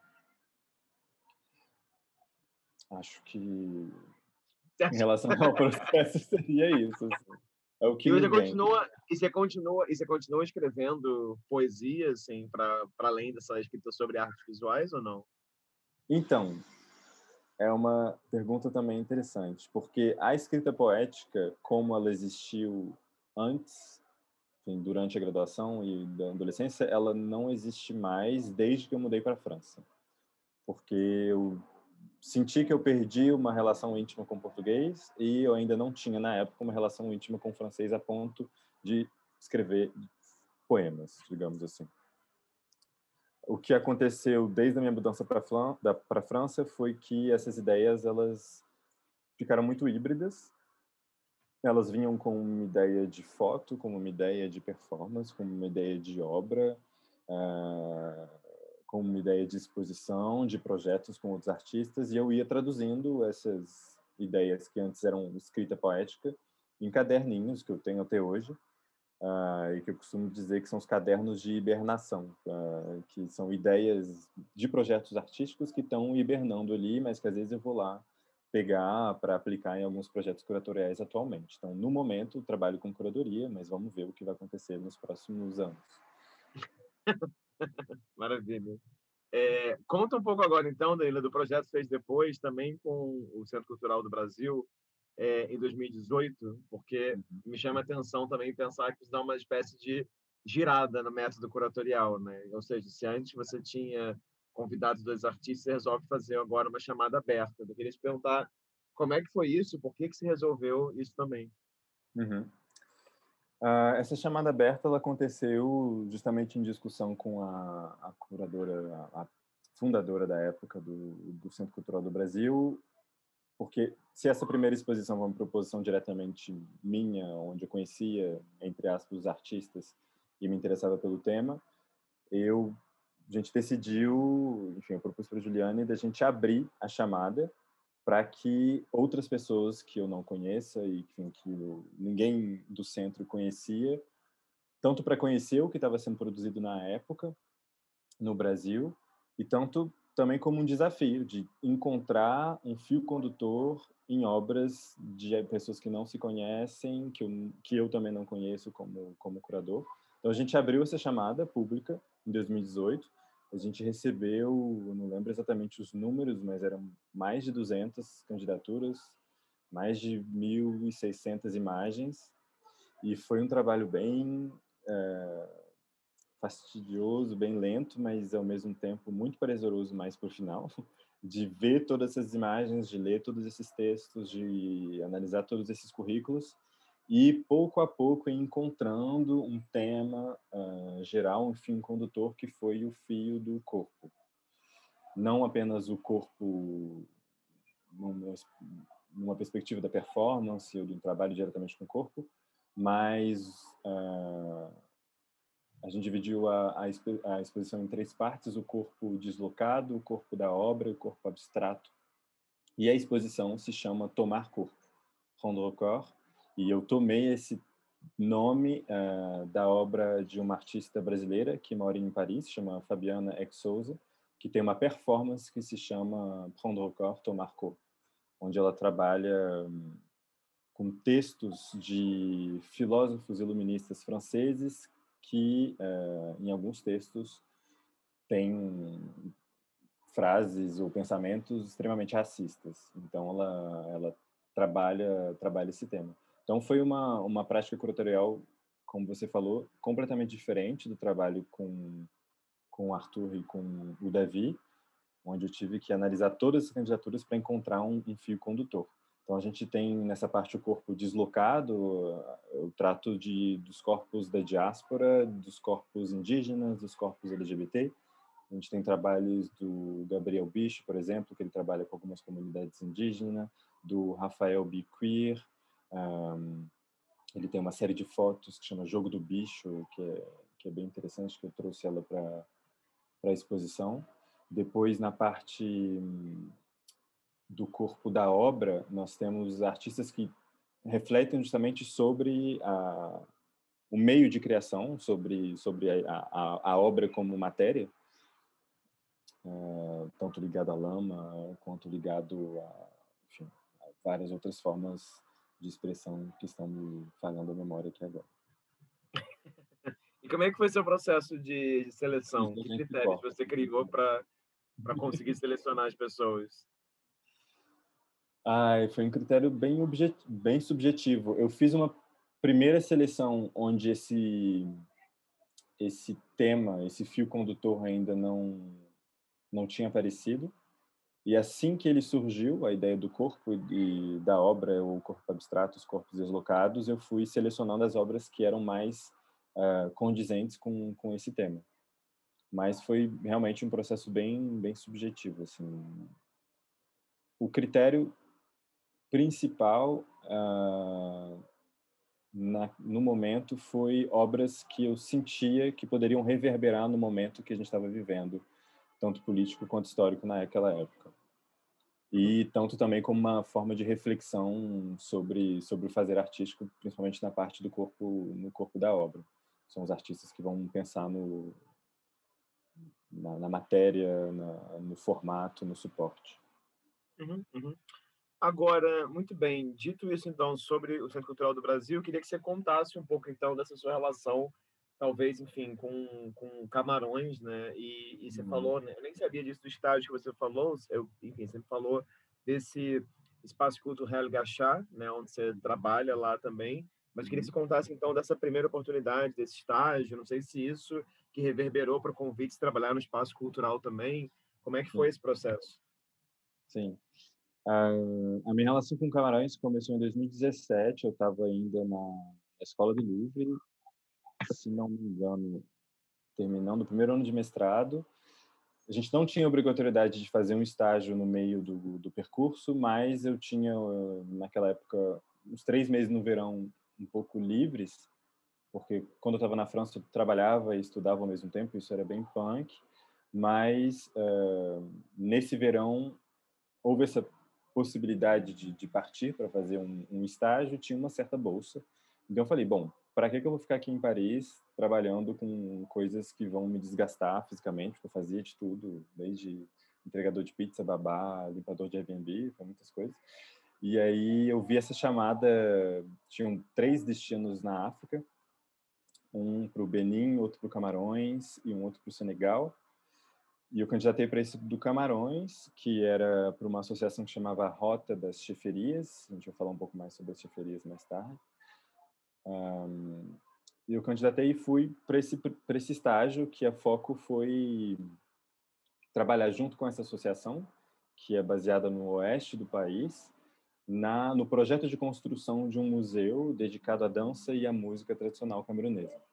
Acho que em relação ao processo seria isso. Assim. É o que e você continua e você continua e você continua escrevendo poesia assim para além dessa escrita sobre artes visuais ou não? Então, é uma pergunta também interessante, porque a escrita poética, como ela existiu antes, enfim, durante a graduação e da adolescência, ela não existe mais desde que eu mudei para a França. Porque eu senti que eu perdi uma relação íntima com o português e eu ainda não tinha na época uma relação íntima com o francês a ponto de escrever poemas, digamos assim. O que aconteceu desde a minha mudança para a França foi que essas ideias elas ficaram muito híbridas. Elas vinham com uma ideia de foto, com uma ideia de performance, com uma ideia de obra, uh, com uma ideia de exposição, de projetos com outros artistas, e eu ia traduzindo essas ideias que antes eram escrita poética em caderninhos que eu tenho até hoje, uh, e que eu costumo dizer que são os cadernos de hibernação, uh, que são ideias de projetos artísticos que estão hibernando ali, mas que às vezes eu vou lá pegar para aplicar em alguns projetos curatoriais atualmente. Então, no momento, trabalho com curadoria, mas vamos ver o que vai acontecer nos próximos anos. Maravilha. É, conta um pouco agora, então, Danila, do projeto que fez depois, também com o Centro Cultural do Brasil, é, em 2018, porque uhum. me chama a atenção também pensar que isso dá uma espécie de girada no método curatorial, né? Ou seja, se antes você tinha convidados dos artistas, você resolve fazer agora uma chamada aberta. Eu queria te perguntar como é que foi isso, por que, que se resolveu isso também? Uhum. Uh, essa chamada aberta ela aconteceu justamente em discussão com a, a curadora, a, a, fundadora da época do, do, Centro Cultural do Brasil, porque se essa primeira exposição foi uma proposição diretamente minha, onde eu conhecia, entre aspas, os artistas e me interessava pelo tema, eu, a gente decidiu, enfim, eu propus para a Juliane da gente abrir a chamada para que outras pessoas que eu não conheça e enfim, que eu, ninguém do centro conhecia, tanto para conhecer o que estava sendo produzido na época no Brasil e tanto também como um desafio de encontrar um fio condutor em obras de pessoas que não se conhecem, que eu, que eu também não conheço como, como curador. Então a gente abriu essa chamada pública em 2018 a gente recebeu, não lembro exatamente os números, mas eram mais de 200 candidaturas, mais de 1.600 imagens, e foi um trabalho bem é, fastidioso, bem lento, mas ao mesmo tempo muito prazeroso mais para o final, de ver todas essas imagens, de ler todos esses textos, de analisar todos esses currículos e pouco a pouco encontrando um tema uh, geral, um fio condutor que foi o fio do corpo. Não apenas o corpo numa, perspectiva da performance ou do trabalho diretamente com o corpo, mas uh, a gente dividiu a, a, exposição em três partes: o corpo deslocado, o corpo da obra e o corpo abstrato. E a exposição se chama Tomar Corpo, Rendre Corps, e eu tomei esse nome uh, da obra de uma artista brasileira que mora em Paris, chama Fabiana Exouza, que tem uma performance que se chama Prendre corps, tomar corpo, onde ela trabalha um, com textos de filósofos iluministas franceses que, uh, em alguns textos, têm frases ou pensamentos extremamente racistas. Então, ela, ela trabalha, trabalha esse tema. Então foi uma, uma prática curatorial, como você falou, completamente diferente do trabalho com, com o Arthur e com o Davi, onde eu tive que analisar todas as candidaturas para encontrar um, um, fio condutor. Então a gente tem nessa parte o corpo deslocado, o trato de, dos corpos da diáspora, dos corpos indígenas, dos corpos LGBT. A gente tem trabalhos do Gabriel Bicho, por exemplo, que ele trabalha com algumas comunidades indígenas, do Rafael B. Queer, um, ele tem uma série de fotos que chama Jogo do Bicho, que é, que é bem interessante, que eu trouxe ela para a exposição. Depois, na parte do corpo da obra, nós temos artistas que refletem justamente sobre a, o meio de criação, sobre, sobre a, a, a obra como matéria, uh, tanto ligado à lama quanto ligado a, enfim, a, várias outras formas de expressão que estão me falhando a memória aqui agora. e como é que foi seu processo de, de seleção? Que critérios você criou para conseguir selecionar as pessoas? Ah, foi um critério bem, bem subjetivo. Eu fiz uma primeira seleção onde esse esse tema, esse fio condutor ainda não não tinha aparecido. E assim que ele surgiu, a ideia do corpo e da obra, o corpo abstrato, os corpos deslocados, eu fui selecionando as obras que eram mais uh, condizentes com, com esse tema. Mas foi realmente um processo bem, bem subjetivo. Assim. O critério principal uh, na, no momento foi obras que eu sentia que poderiam reverberar no momento que a gente estava vivendo tanto político quanto histórico naquela época. E tanto também como uma forma de reflexão sobre sobre o fazer artístico, principalmente na parte do corpo no corpo da obra. São os artistas que vão pensar no na, na matéria, na, no formato, no suporte. Uhum, uhum. Agora, muito bem, dito isso então sobre o Centro Cultural do Brasil, queria que você contasse um pouco então dessa sua relação talvez, enfim, com, com camarões, né? E, e você uhum. falou, né? eu nem sabia disso do estágio que você falou, eu, enfim, você falou desse espaço cultural Gachá, né? Onde você trabalha lá também. Mas queria que você uhum. contasse então dessa primeira oportunidade, desse estágio. Não sei se isso que reverberou para o convite de trabalhar no espaço cultural também. Como é que foi esse processo? Sim. A minha relação com Camarões começou em 2017. Eu estava ainda na escola do Louvre se não me engano, terminando o primeiro ano de mestrado. A gente não tinha obrigatoriedade de fazer um estágio no meio do, do percurso, mas eu tinha, naquela época, uns três meses no verão um pouco livres, porque quando eu estava na França eu trabalhava e estudava ao mesmo tempo, isso era bem punk, mas uh, nesse verão houve essa possibilidade de, de partir para fazer um, um estágio, tinha uma certa bolsa, então eu falei, bom, para que, que eu vou ficar aqui em Paris trabalhando com coisas que vão me desgastar fisicamente? Porque eu fazia de tudo, desde entregador de pizza, babá, limpador de Airbnb, muitas coisas. E aí eu vi essa chamada, tinham três destinos na África, um para o Benin, outro para o Camarões e um outro para o Senegal. E eu candidatei para esse do Camarões, que era para uma associação que chamava Rota das Cheferias. A gente vai falar um pouco mais sobre as cheferias mais tarde. Um, eu candidatei e fui para esse, esse estágio que a foco foi trabalhar junto com essa associação, que é baseada no oeste do país, na, no projeto de construção de um museu dedicado à dança e à música tradicional camerunesa.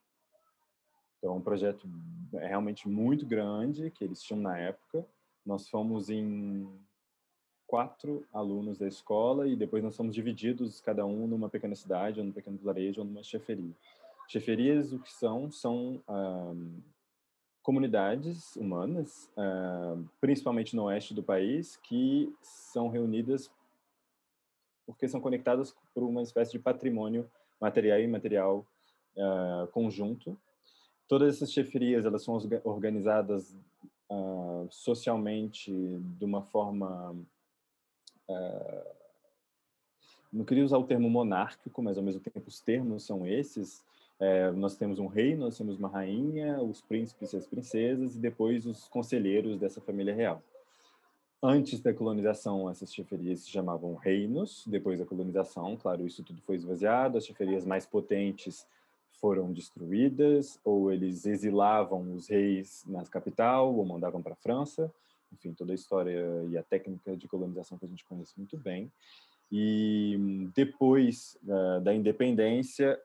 Então, é um projeto realmente muito grande que eles tinham na época. Nós fomos em quatro alunos da escola e depois nós somos divididos, cada um numa pequena cidade, ou num pequeno vilarejo, ou numa cheferia. Cheferias, o que são? São ah, comunidades humanas, ah, principalmente no oeste do país, que são reunidas porque são conectadas por uma espécie de patrimônio material e imaterial ah, conjunto. Todas essas cheferias elas são organizadas socialmente de uma forma Uh, não queria usar o termo monárquico, mas ao mesmo tempo os termos são esses. É, nós temos um rei, nós temos uma rainha, os príncipes e as princesas, e depois os conselheiros dessa família real. Antes da colonização, essas cheferias se chamavam reinos. Depois da colonização, claro, isso tudo foi esvaziado. As cheferias mais potentes foram destruídas, ou eles exilavam os reis na capital, ou mandavam para a França enfim, toda a história e a técnica de colonização que a gente conhece muito bem. E depois uh, da independência,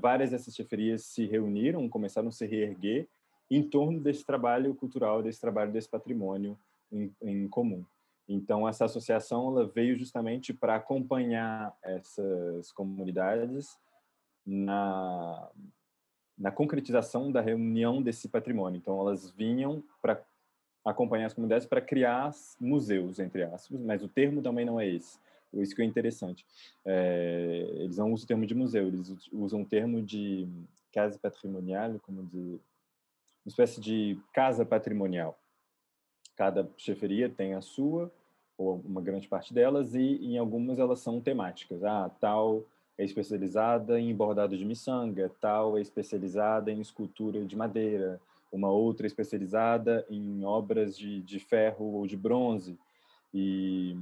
várias dessas cheferias se reuniram, começaram a se reerguer em torno desse trabalho cultural, desse trabalho, desse patrimônio em, em comum. Então, essa associação ela veio justamente para acompanhar essas comunidades na, na concretização da reunião desse patrimônio. Então, elas vinham para acompanhar as comunidades para criar museus, entre aspas, mas o termo também não é esse. isso que é interessante. É, eles não usam o termo de museu, eles usam o termo de casa patrimonial, como de uma espécie de casa patrimonial. Cada cheferia tem a sua, ou uma grande parte delas, e em algumas elas são temáticas. Ah, tal é especializada em bordado de miçanga, tal é especializada em escultura de madeira, uma outra especializada em obras de, de ferro ou de bronze. E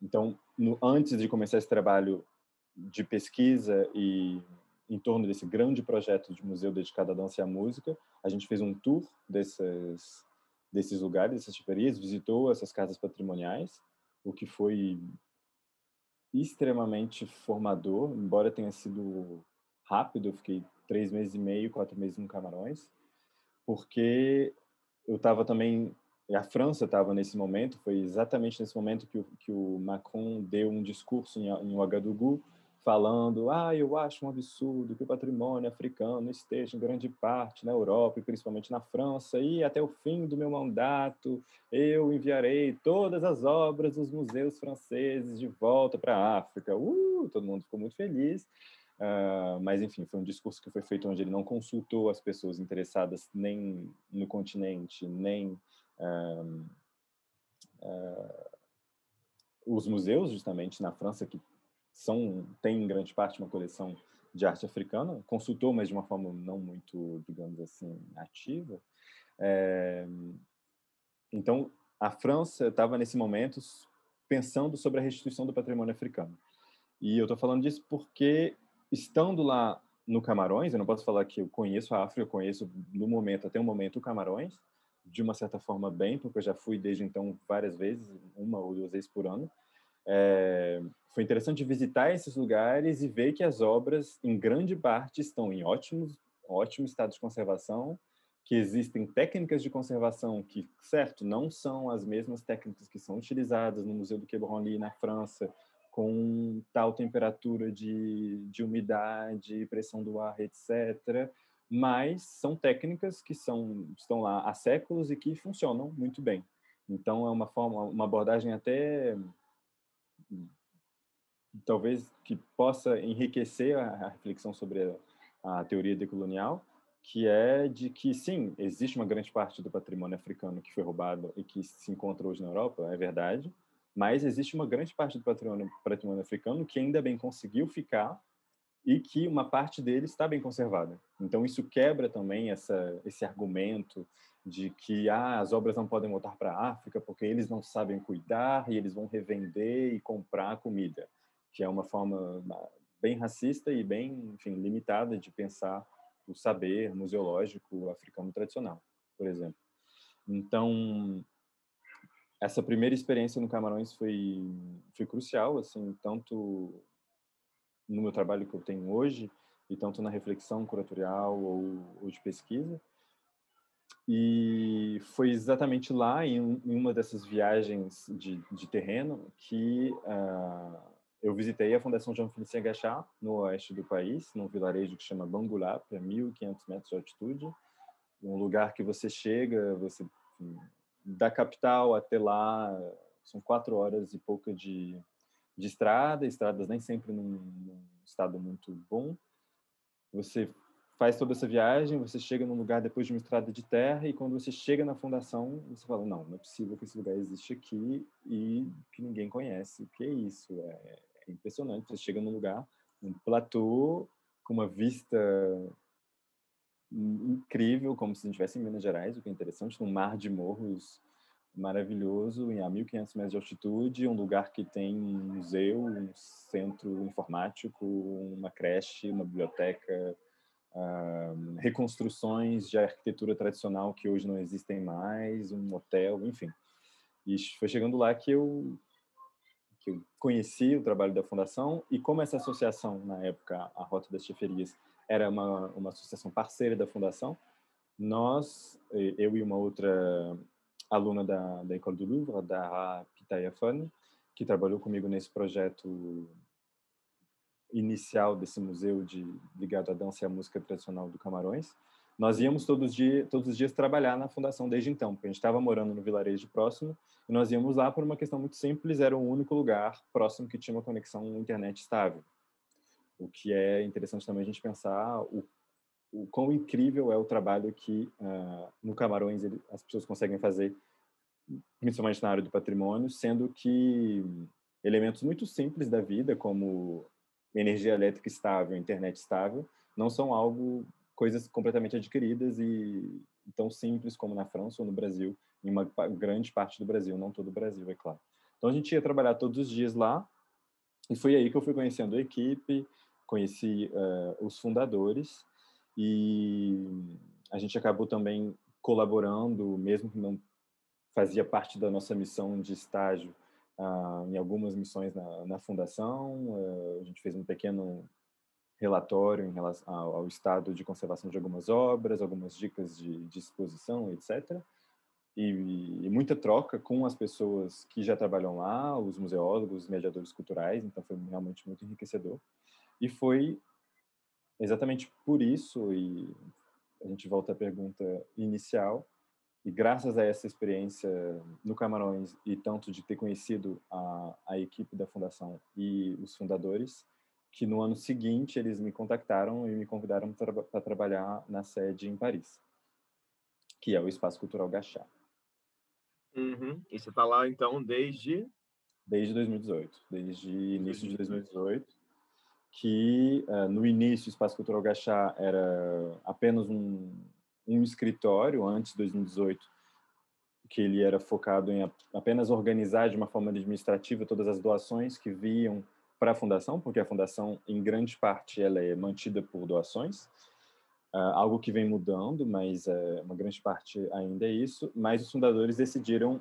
então, no, antes de começar esse trabalho de pesquisa e em torno desse grande projeto de museu dedicado à dança e à música, a gente fez um tour desses desses lugares, dessas cheferias, visitou essas casas patrimoniais, o que foi extremamente formador, embora tenha sido rápido, eu fiquei três meses e meio, quatro meses no Camarões, porque eu estava também a França estava nesse momento, foi exatamente nesse momento que o, que o Macron deu um discurso em, em Ouagadougou, falando: ah, eu acho um absurdo que o patrimônio africano esteja em grande parte na Europa e principalmente na França, e até o fim do meu mandato eu enviarei todas as obras dos museus franceses de volta para a África. Uh, todo mundo ficou muito feliz. Uh, mas, enfim, foi um discurso que foi feito onde ele não consultou as pessoas interessadas nem no continente, nem uh, os museus, justamente, na França, que são tem em grande parte uma coleção de arte africana, consultou, mas de uma forma não muito, digamos assim, ativa. É, então, a França estava nesse momento pensando sobre a restituição do patrimônio africano. E eu estou falando disso porque estando lá no Camarões, eu não posso falar que eu conheço a África, eu conheço no momento, até o momento, o Camarões, de uma certa forma bem, porque eu já fui desde então várias vezes, uma ou duas vezes por ano. É, foi interessante visitar esses lugares e ver que as obras, em grande parte, estão em ótimos, ótimo estado de conservação, que existem técnicas de conservação que, certo, não são as mesmas técnicas que são utilizadas no Museu do Quai Branly na França, com tal temperatura de, de umidade, pressão do ar, etc. Mas são técnicas que são, estão lá há séculos e que funcionam muito bem. Então é uma forma, uma abordagem até talvez que possa enriquecer a, reflexão sobre a, a teoria decolonial, que é de que sim, existe uma grande parte do patrimônio africano que foi roubado e que se encontra hoje na Europa, é verdade, mas existe uma grande parte do patrimônio, patrimônio africano que ainda bem conseguiu ficar e que uma parte dele está bem conservada. Então isso quebra também essa, esse argumento de que ah, as obras não podem voltar para a África porque eles não sabem cuidar e eles vão revender e comprar comida, que é uma forma bem racista e bem, enfim, limitada de pensar o saber museológico africano tradicional, por exemplo. Então, essa primeira experiência no Camarões foi foi crucial assim tanto no meu trabalho que eu tenho hoje e tanto na reflexão curatorial ou, ou de pesquisa e foi exatamente lá em, em uma dessas viagens de, de terreno que uh, eu visitei a Fundação João Felicien Gachá no oeste do país num vilarejo que chama Bangulá a 1.500 metros de altitude um lugar que você chega você enfim, da capital até lá são quatro horas e pouca de, de estrada, estradas nem sempre num, num estado muito bom. Você faz toda essa viagem, você chega num lugar depois de uma estrada de terra e quando você chega na fundação, você fala, não, não é possível que esse lugar existe aqui e que ninguém conhece. O que é isso? É, é impressionante. Você chega num lugar, um platô com uma vista incrível, como se a gente estivesse em Minas Gerais, o que é interessante, num mar de morros maravilhoso, a 1.500 metros de altitude, um lugar que tem um museu, um centro informático, uma creche, uma biblioteca, reconstruções de arquitetura tradicional que hoje não existem mais, um hotel, enfim. E foi chegando lá que eu que eu conheci o trabalho da fundação e como essa associação na época a Rota das Cheferias era uma, uma associação parceira da fundação. Nós, eu e uma outra aluna da, da École du Louvre, da Pitaya Fan, que trabalhou comigo nesse projeto inicial desse museu de, ligado à dança e à música tradicional do Camarões, nós íamos todos os, dias, todos os dias trabalhar na fundação desde então, porque a gente estava morando no vilarejo próximo e nós íamos lá por uma questão muito simples, era o único lugar próximo que tinha uma conexão internet estável. O que é interessante também a gente pensar o, o quão incrível é o trabalho que uh, no Camarões ele, as pessoas conseguem fazer, principalmente na área do patrimônio, sendo que elementos muito simples da vida, como energia elétrica estável, internet estável, não são algo coisas completamente adquiridas e tão simples como na França ou no Brasil, em uma grande parte do Brasil, não todo o Brasil, é claro. Então a gente ia trabalhar todos os dias lá e foi aí que eu fui conhecendo a equipe, conheci uh, os fundadores e a gente acabou também colaborando, mesmo que não fazia parte da nossa missão de estágio, em algumas missões na, na fundação. Uh, a gente fez um pequeno relatório em relação ao, ao, estado de conservação de algumas obras, algumas dicas de, de exposição, etc. E, e, muita troca com as pessoas que já trabalham lá, os museólogos, os mediadores culturais, então foi realmente muito enriquecedor. E foi exatamente por isso, e a gente volta à pergunta inicial, e graças a essa experiência no Camarões e tanto de ter conhecido a, a equipe da fundação e os fundadores, que no ano seguinte eles me contactaram e me convidaram para tra trabalhar na sede em Paris, que é o Espaço Cultural Gachá. Uhum. E você está lá então desde? Desde 2018, desde início de 2018, que uh, no início o Espaço Cultural Gachá era apenas um, um escritório, antes de 2018, que ele era focado em apenas organizar de uma forma administrativa todas as doações que viam para a fundação, porque a fundação, em grande parte, ela é mantida por doações, uh, algo que vem mudando, mas uh, uma grande parte ainda é isso. Mas os fundadores decidiram,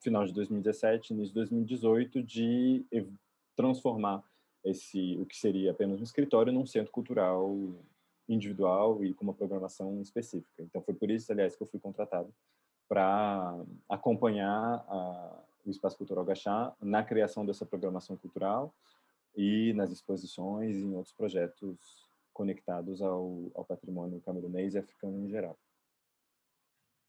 final de 2017, início de 2018, de transformar esse o que seria apenas um escritório num centro cultural individual e com uma programação específica. Então foi por isso, aliás, que eu fui contratado para acompanhar a, o Espaço Cultural Gachá na criação dessa programação cultural e nas exposições e em outros projetos conectados ao, ao patrimônio camerunês e africano em geral.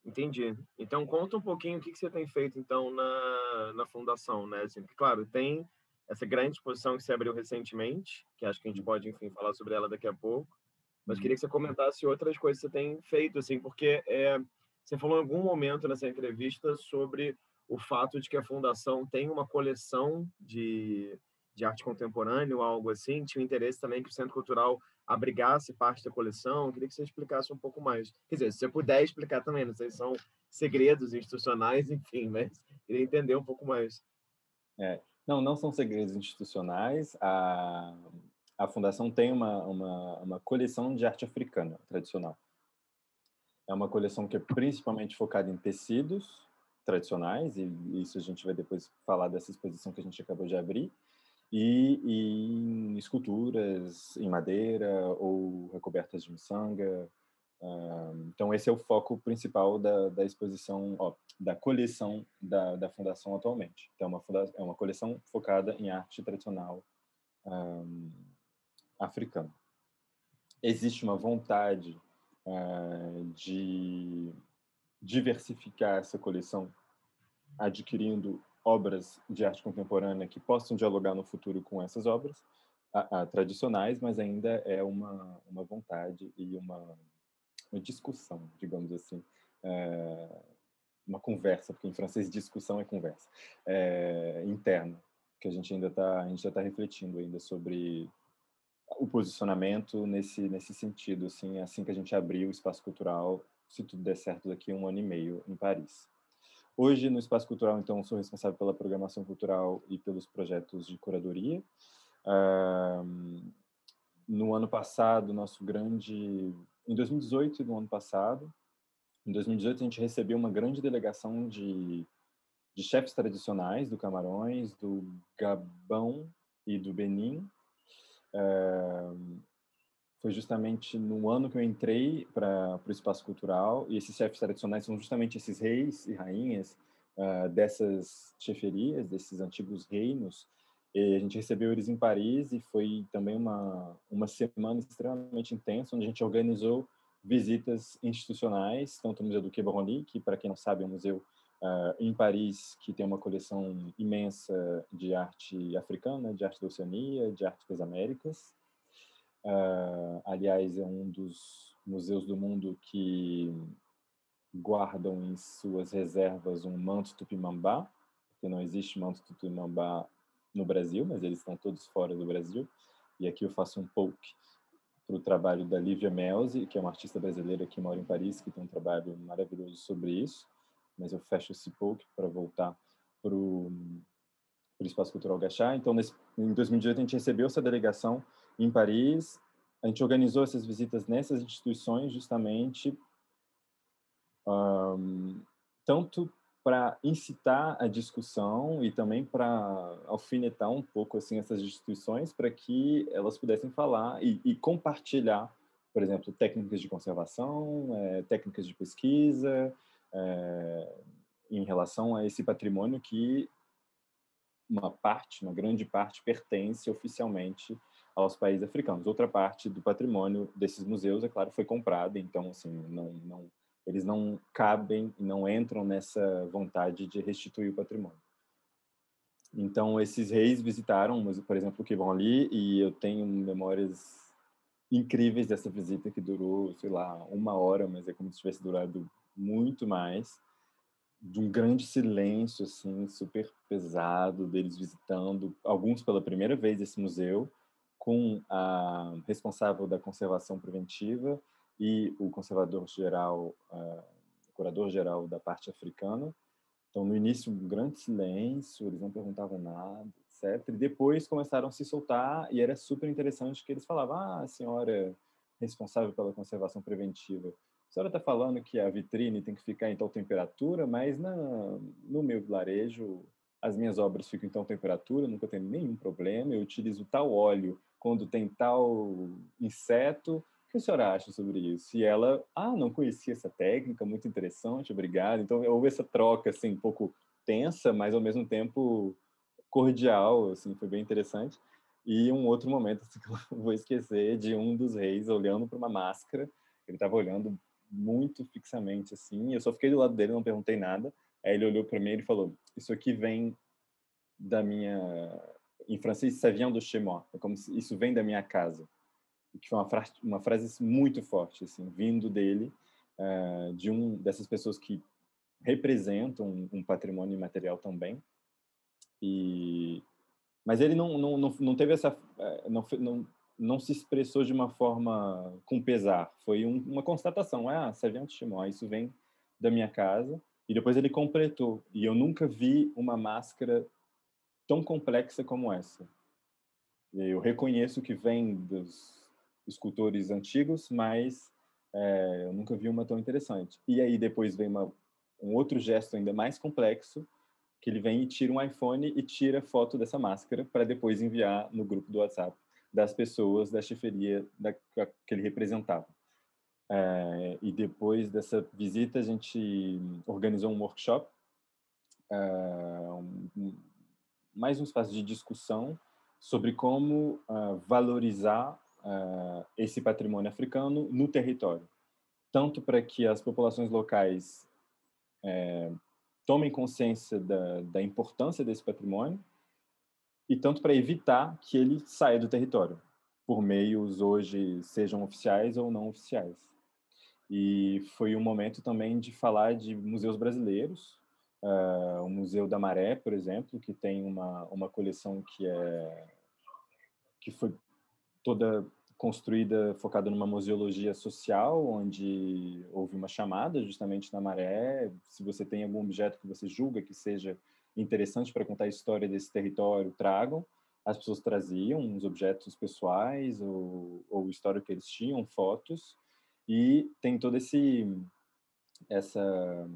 Entendi. Então conta um pouquinho o que, que você tem feito então na, na fundação, né? Assim, porque, claro, tem essa grande exposição que se abriu recentemente, que acho que a gente pode, enfim, falar sobre ela daqui a pouco. Mas queria que você comentasse outras coisas que você tem feito, assim, porque é, você falou em algum momento nessa entrevista sobre o fato de que a fundação tem uma coleção de de arte contemporânea ou algo assim, tinha interesse também que o Centro Cultural abrigasse parte da coleção. Queria que você explicasse um pouco mais. Quer dizer, se você puder explicar também, não sei se são segredos institucionais, enfim, mas queria entender um pouco mais. É, não, não são segredos institucionais. A, a Fundação tem uma, uma, uma coleção de arte africana tradicional. É uma coleção que é principalmente focada em tecidos tradicionais, e isso a gente vai depois falar dessa exposição que a gente acabou de abrir, e, e em esculturas em madeira ou recobertas de miçanga. Então, esse é o foco principal da, da exposição, ó, da coleção da, da Fundação atualmente. Então, é uma, é uma coleção focada em arte tradicional um, africana. Existe uma vontade uh, de diversificar essa coleção, adquirindo obras de arte contemporânea que possam dialogar no futuro com essas obras tradicionais, mas ainda é uma, uma vontade e uma, uma discussão, digamos assim, é, uma conversa, porque em francês discussão é conversa, é, interna, que a gente ainda está a gente está refletindo ainda sobre o posicionamento nesse nesse sentido, assim, assim que a gente abrir o espaço cultural, se tudo der certo daqui a um ano e meio em Paris. Hoje, no Espaço Cultural, então, sou responsável pela programação cultural e pelos projetos de curadoria. no ano passado, nosso grande... Em 2018 e no ano passado, em 2018 a gente recebeu uma grande delegação de, de chefes tradicionais do Camarões, do Gabão e do Benin, foi justamente no ano que eu entrei para o espaço cultural e esses chefes tradicionais são justamente esses reis e rainhas uh, dessas cheferias, desses antigos reinos. E a gente recebeu eles em Paris e foi também uma uma semana extremamente intensa onde a gente organizou visitas institucionais, tanto o Museu do Quai Branly, que, para quem não sabe, é um museu uh, em Paris que tem uma coleção imensa de arte africana, de arte da Oceania, de arte das Américas. Uh, aliás, é um dos museus do mundo que guardam em suas reservas um manto tupimambá, porque não existe manto tupimambá no Brasil, mas eles estão todos fora do Brasil. E aqui eu faço um poke para o trabalho da Lívia Melzi, que é uma artista brasileira que mora em Paris, que tem um trabalho maravilhoso sobre isso. Mas eu fecho esse poke para voltar para o Espaço Cultural Gachá. Então, nesse, em 2018, a gente recebeu essa delegação em Paris. A gente organizou essas visitas nessas instituições justamente um, tanto para incitar a discussão e também para alfinetar um pouco assim essas instituições para que elas pudessem falar e, e, compartilhar, por exemplo, técnicas de conservação, é, técnicas de pesquisa é, em relação a esse patrimônio que uma parte, uma grande parte, pertence oficialmente aos países africanos. Outra parte do patrimônio desses museus, é claro, foi comprada, então assim não, não eles não cabem, não entram nessa vontade de restituir o patrimônio. Então, esses reis visitaram, por exemplo, o Kibonli, e eu tenho memórias incríveis dessa visita que durou, sei lá, uma hora, mas é como se tivesse durado muito mais, de um grande silêncio, assim, super pesado, deles visitando, alguns pela primeira vez esse museu, com a responsável da conservação preventiva e o conservador geral, uh, curador geral da parte africana. Então, no início, um grande silêncio, eles não perguntavam nada, etc. E depois começaram a se soltar e era super interessante que eles falavam: ah, a senhora responsável pela conservação preventiva, a senhora está falando que a vitrine tem que ficar em tal temperatura, mas na, no meu vilarejo as minhas obras ficam em tal temperatura, nunca tem nenhum problema, eu utilizo tal óleo quando tem tal inseto, que a senhora acha sobre isso? E ela, ah, não conhecia essa técnica, muito interessante, obrigado. Então, houve essa troca, assim, um pouco tensa, mas ao mesmo tempo cordial, assim, foi bem interessante. E um outro momento assim, que eu vou esquecer de um dos reis olhando para uma máscara, ele estava olhando muito fixamente, assim, eu só fiquei do lado dele, não perguntei nada. Aí ele olhou para mim e falou: Isso aqui vem da minha. Em francês, ça vient de chez moi. É como se isso vem da minha casa que foi uma frase, uma frase muito forte, assim, vindo dele, uh, de um dessas pessoas que representam um, patrimônio imaterial também. E mas ele não não, não, não teve essa eh, não, não não se expressou de uma forma com pesar. Foi um, uma constatação. Ah, Serviante Chimó, isso vem da minha casa. E depois ele completou. E eu nunca vi uma máscara tão complexa como essa. Eu reconheço que vem dos escultores antigos, mas é, eu nunca vi uma tão interessante. E aí depois vem uma, um outro gesto ainda mais complexo, que ele vem e tira um iPhone e tira foto dessa máscara para depois enviar no grupo do WhatsApp das pessoas da chefeiria da, que ele representava. É, e depois dessa visita a gente organizou um workshop, é, um, mais um espaço de discussão sobre como uh, valorizar uh, esse patrimônio africano no território, tanto para que as populações locais é, tomem consciência da, da importância desse patrimônio e tanto para evitar que ele saia do território, por meios hoje sejam oficiais ou não oficiais. E foi um momento também de falar de museus brasileiros, uh, o Museu da Maré, por exemplo, que tem uma, uma coleção que é que foi toda construída focada numa museologia social, onde houve uma chamada justamente na maré. Se você tem algum objeto que você julga que seja interessante para contar a história desse território, tragam. As pessoas traziam uns objetos pessoais ou, ou história que eles tinham, fotos, e tem toda esse essa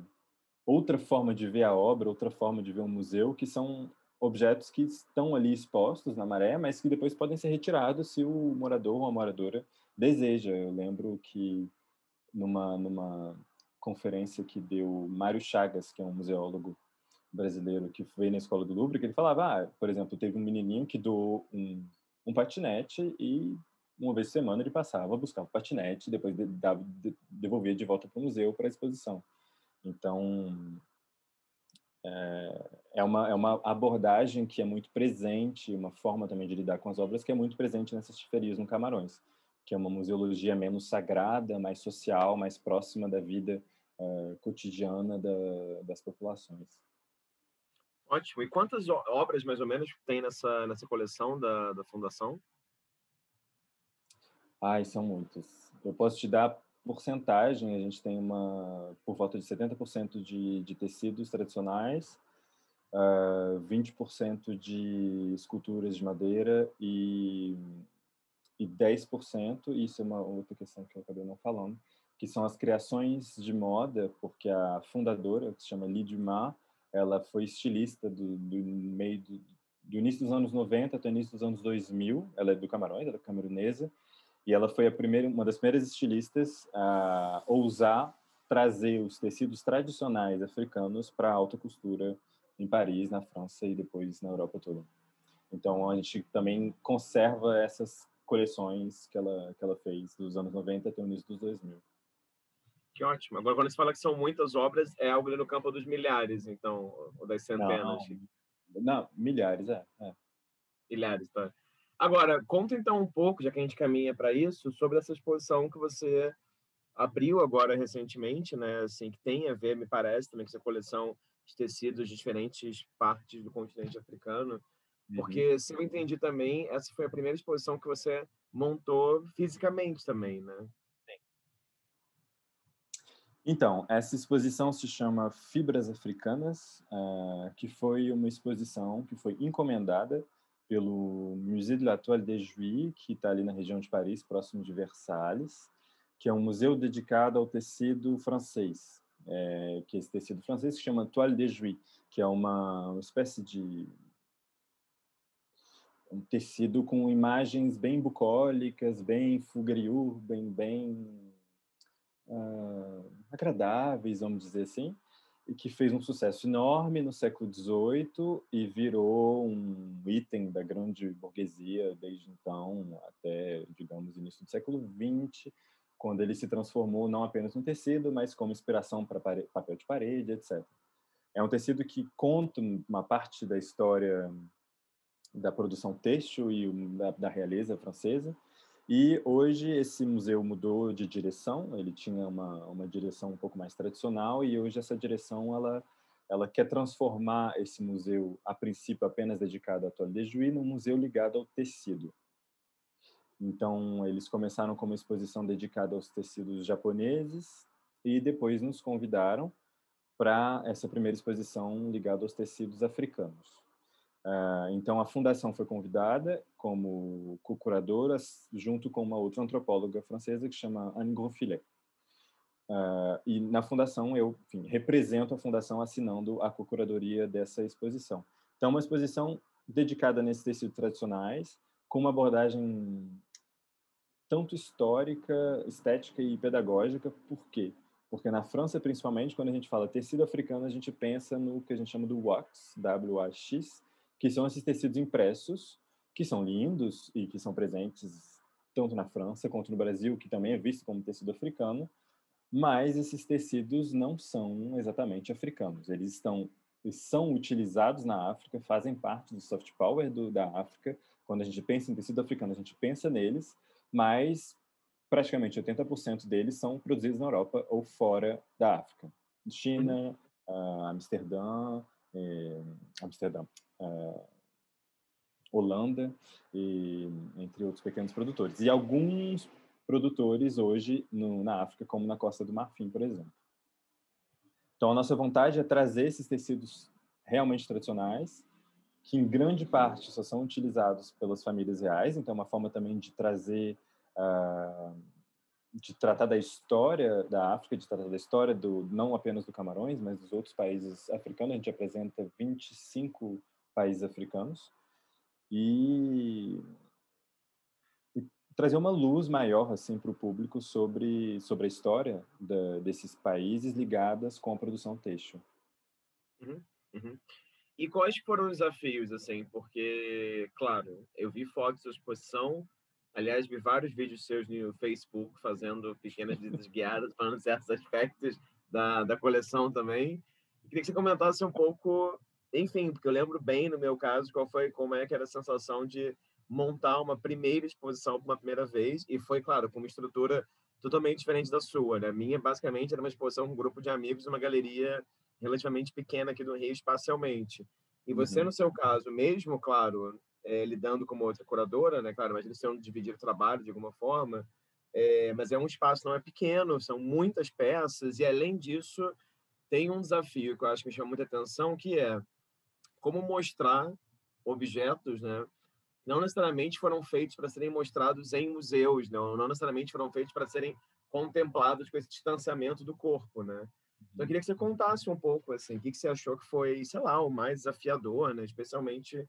outra forma de ver a obra, outra forma de ver um museu, que são objetos que estão ali expostos na maré, mas que depois podem ser retirados se o morador ou a moradora deseja. Eu lembro que numa numa conferência que deu Mário Chagas, que é um museólogo brasileiro que veio na escola do Louvre, que ele falava, ah, por exemplo, teve um menininho que doou um, um patinete e uma vez por semana ele passava, buscava o patinete, depois devolvia de volta para o museu para a exposição. Então, é, é uma, é uma abordagem que é muito presente, uma forma também de lidar com as obras que é muito presente nessas chiferias no Camarões, que é uma museologia menos sagrada, mais social, mais próxima da vida uh, cotidiana da, das populações. Ótimo. E quantas obras, mais ou menos, tem nessa, nessa coleção da, da Fundação? Ai, são muitas. Eu posso te dar porcentagem, a gente tem uma por volta de 70% de, de tecidos tradicionais, uh, ah, 20% de esculturas de madeira e, e 10%, isso é uma outra questão que eu acabei não falando, que são as criações de moda, porque a fundadora, que se chama Lidia Dumas, ela foi estilista do, do meio do, do, início dos anos 90 até o início dos anos 2000. Ela é do Camarões, ela é camerunesa, e ela foi a primeira, uma das primeiras estilistas a ousar trazer os tecidos tradicionais africanos para a alta costura em Paris, na França e depois na Europa toda. Então a gente também conserva essas coleções que ela que ela fez dos anos 90 até o início dos 2000. Que ótimo. Agora, quando você fala que são muitas obras, é algo no campo dos milhares, então, ou das centenas? Não, não milhares, é, é. Milhares, tá. Agora, conta então um pouco, já que a gente caminha para isso, sobre essa exposição que você abriu agora recentemente, né? Assim, que tem a ver, me parece, também com essa coleção de tecidos de diferentes partes do continente africano. Porque, uhum. se eu entendi também, essa foi a primeira exposição que você montou fisicamente também, né? Então, essa exposição se chama Fibras Africanas, uh, que foi uma exposição que foi encomendada pelo Musée de la Toile des que está ali na região de Paris, próximo de Versalhes, que é um museu dedicado ao tecido francês, é, que esse tecido francês se chama Toile des Juifs, que é uma, uma espécie de um tecido com imagens bem bucólicas, bem fugriur, bem, bem uh, agradáveis, vamos dizer assim, e que fez um sucesso enorme no século XVIII e virou um item da grande burguesia desde então até, digamos, início do século XX, quando ele se transformou não apenas num tecido, mas como inspiração para papel de parede, etc. É um tecido que conta uma parte da história da produção têxtil e da, da realeza francesa, e hoje esse museu mudou de direção, ele tinha uma, uma direção um pouco mais tradicional e hoje essa direção ela, ela quer transformar esse museu, a princípio apenas dedicado à toile de Juí, num museu ligado ao tecido. Então, eles começaram com uma exposição dedicada aos tecidos japoneses e depois nos convidaram para essa primeira exposição ligada aos tecidos africanos. Uh, então, a fundação foi convidada como co-curadora, junto com uma outra antropóloga francesa que chama Anne Grosfilet. Uh, e na fundação, eu enfim, represento a fundação assinando a co-curadoria dessa exposição. Então, uma exposição dedicada nesses tecidos tradicionais, com uma abordagem tanto histórica, estética e pedagógica. Por quê? Porque na França, principalmente, quando a gente fala tecido africano, a gente pensa no que a gente chama do wax, W-A-X, que são esses tecidos impressos, que são lindos e que são presentes tanto na França quanto no Brasil, que também é visto como tecido africano, mas esses tecidos não são exatamente africanos. Eles estão eles são utilizados na África, fazem parte do soft power do, da África. Quando a gente pensa em tecido africano, a gente pensa neles, mas praticamente 80% deles são produzidos na Europa ou fora da África. China, uh, Amsterdã, eh, Amsterdã, uh, Holanda, e, entre outros pequenos produtores. E alguns produtores hoje no, na África, como na Costa do Marfim, por exemplo. Então, a nossa vontade é trazer esses tecidos realmente tradicionais, que em grande parte só são utilizados pelas famílias reais, então é uma forma também de trazer, uh, de tratar da história da África, de tratar da história do não apenas do Camarões, mas dos outros países africanos. A gente apresenta 25 países africanos e, e trazer uma luz maior assim para o público sobre sobre a história da, desses países ligadas com a produção têxtil. Uhum, uhum. E quais foram os desafios assim? Porque, claro, eu vi fotos da exposição, Aliás, vi vários vídeos seus no Facebook fazendo pequenas visitas guiadas, falando certos aspectos da, da coleção também. queria que você comentasse um pouco, enfim, porque eu lembro bem, no meu caso, qual foi, como é que era a sensação de montar uma primeira exposição uma primeira vez, e foi, claro, com uma estrutura totalmente diferente da sua, né? A minha, basicamente, era uma exposição com um grupo de amigos, uma galeria relativamente pequena aqui do Rio, espacialmente. E você, uhum. no seu caso, mesmo, claro, é, lidando como outra curadora, né? Claro, mas eles têm dividir o trabalho de alguma forma, é, mas é um espaço não é pequeno, são muitas peças e além disso tem um desafio que eu acho que me chama muita atenção, que é como mostrar objetos, né? Não necessariamente foram feitos para serem mostrados em museus, não, não necessariamente foram feitos para serem contemplados com esse distanciamento do corpo, né? Então, eu queria que você contasse um pouco, assim, o que, que você achou que foi, sei lá, o mais desafiador, né? Especialmente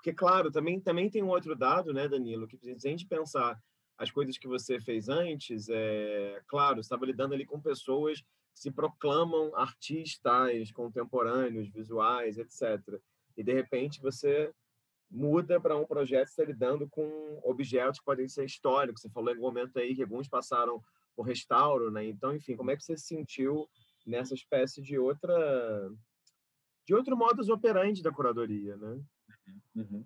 porque, claro, também, também tem um outro dado, né, Danilo, que se a gente pensar as coisas que você fez antes, é claro, estava lidando ali com pessoas se proclamam artistas contemporâneos, visuais, etc. E, de repente, você muda para um projeto que está lidando com objetos que podem ser históricos. Você falou em algum momento aí que alguns passaram por restauro, né? Então, enfim, como é que você se sentiu nessa espécie de outra de outro modus operandi da curadoria, né? Uhum.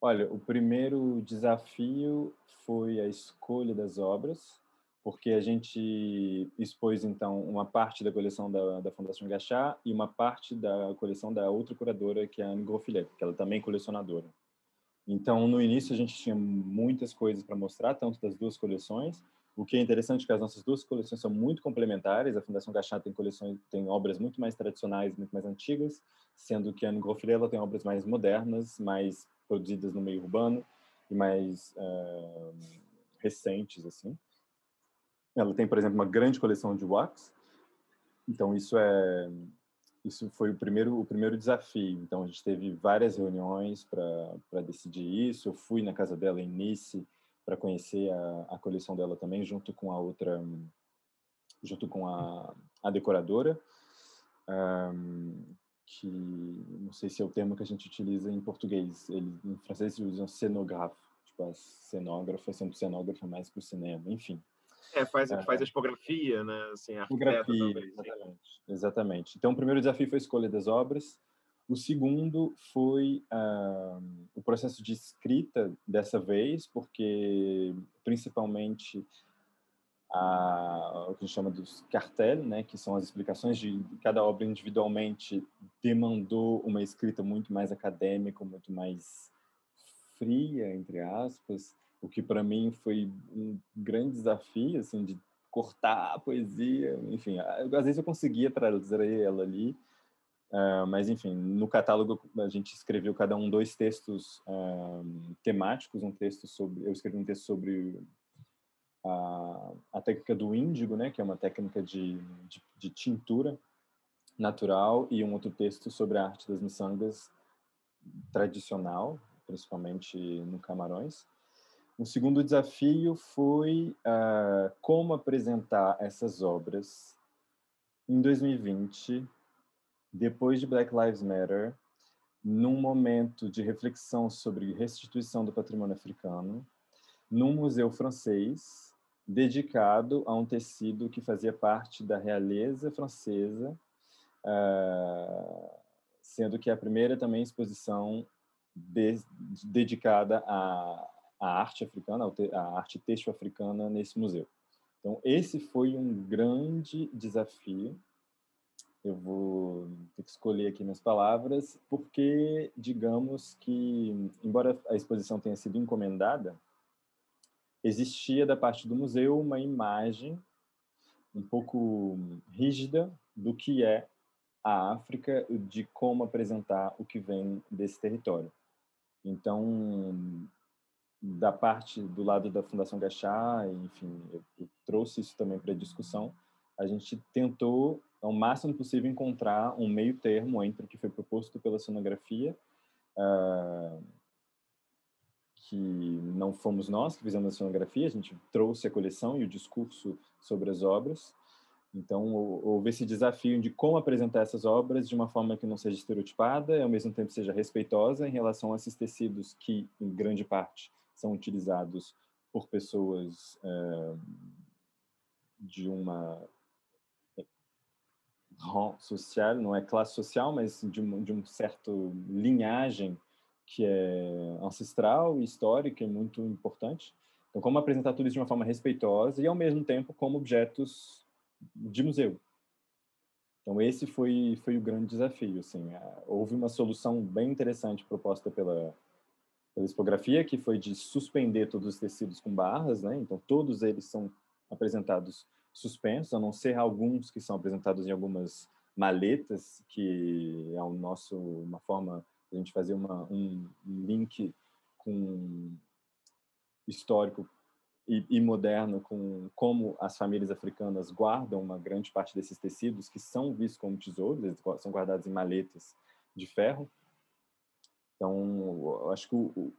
Olha, o primeiro desafio foi a escolha das obras, porque a gente expôs, então, uma parte da coleção da, da Fundação Gachá e uma parte da coleção da outra curadora, que é a Anne Groffilet, que ela também é colecionadora. Então, no início, a gente tinha muitas coisas para mostrar, tanto das duas coleções, o que é interessante é que as nossas duas coleções são muito complementares. A Fundação Gachá tem coleções, tem obras muito mais tradicionais, muito mais antigas, sendo que a Groffilet tem obras mais modernas, mais produzidas no meio urbano e mais uh, recentes assim. Ela tem, por exemplo, uma grande coleção de wax. Então isso é isso foi o primeiro o primeiro desafio. Então a gente teve várias reuniões para decidir isso. Eu fui na casa dela em Nice para conhecer a, a coleção dela também, junto com a outra, junto com a, a decoradora, um, que não sei se é o termo que a gente utiliza em português, ele, em francês eles usam cenógrafo, tipo a cenógrafa, sendo cenógrafa mais para o cinema, enfim. É, faz, é, faz a tipografia, né? Assim, a tipografia, exatamente, exatamente. Então, o primeiro desafio foi a escolha das obras, o segundo foi uh, o processo de escrita dessa vez, porque principalmente a, o que a gente chama dos cartel, né, que são as explicações de cada obra individualmente, demandou uma escrita muito mais acadêmica, muito mais fria, entre aspas, o que para mim foi um grande desafio, assim, de cortar a poesia, enfim, às vezes eu conseguia trazer ela ali, Uh, mas, enfim, no catálogo a gente escreveu cada um dois textos uh, temáticos, um texto sobre... Eu escrevi um texto sobre a, a técnica do índigo, né, que é uma técnica de, de, de, tintura natural, e um outro texto sobre a arte das miçangas tradicional, principalmente no Camarões. O segundo desafio foi uh, como apresentar essas obras em 2020 depois de Black Lives Matter, num momento de reflexão sobre restituição do patrimônio africano, num museu francês dedicado a um tecido que fazia parte da realeza francesa, uh, sendo que é a primeira também exposição de, dedicada à, à, arte africana, à arte têxtil africana nesse museu. Então, esse foi um grande desafio eu vou ter que escolher aqui minhas palavras, porque, digamos que, embora a exposição tenha sido encomendada, existia da parte do museu uma imagem um pouco rígida do que é a África, de como apresentar o que vem desse território. Então, da parte do lado da Fundação Gachá, enfim, eu, eu trouxe isso também para discussão, a gente tentou ao máximo possível encontrar um meio termo entre o que foi proposto pela sonografia, uh, que não fomos nós que fizemos a sonografia, a gente trouxe a coleção e o discurso sobre as obras. Então, houve esse desafio de como apresentar essas obras de uma forma que não seja estereotipada e, ao mesmo tempo, seja respeitosa em relação a esses tecidos que, em grande parte, são utilizados por pessoas é, de uma rang social, não é classe social, mas de um, de um certo linhagem que é ancestral e histórica e muito importante. Então, como apresentar tudo isso de uma forma respeitosa e, ao mesmo tempo, como objetos de museu. Então, esse foi, foi o grande desafio. Assim. Houve uma solução bem interessante proposta pela, pela expografia, que foi de suspender todos os tecidos com barras, né? Então, todos eles são apresentados suspensos, a não ser alguns que são apresentados em algumas maletas, que é um nosso, uma forma de a gente fazer uma, um link com histórico e, e, moderno com como as famílias africanas guardam uma grande parte desses tecidos que são vistos como tesouros, são guardados em maletas de ferro. Então, acho que o,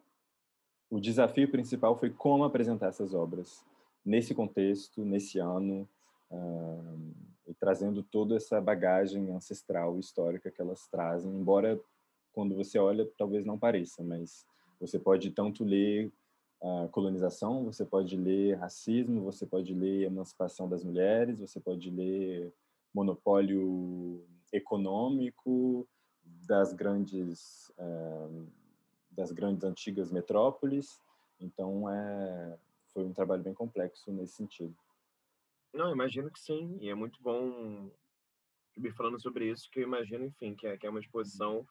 o desafio principal foi como apresentar essas obras nesse contexto, nesse ano, uh, e trazendo toda essa bagagem ancestral histórica que elas trazem, embora quando você olha talvez não pareça, mas você pode tanto ler a colonização, você pode ler racismo, você pode ler emancipação das mulheres, você pode ler monopólio econômico das grandes uh, das grandes antigas metrópoles. Então é foi um trabalho bem complexo nesse sentido. Não, imagino que sim, e é muito bom me falando sobre isso, que eu imagino, enfim, que é, que é uma exposição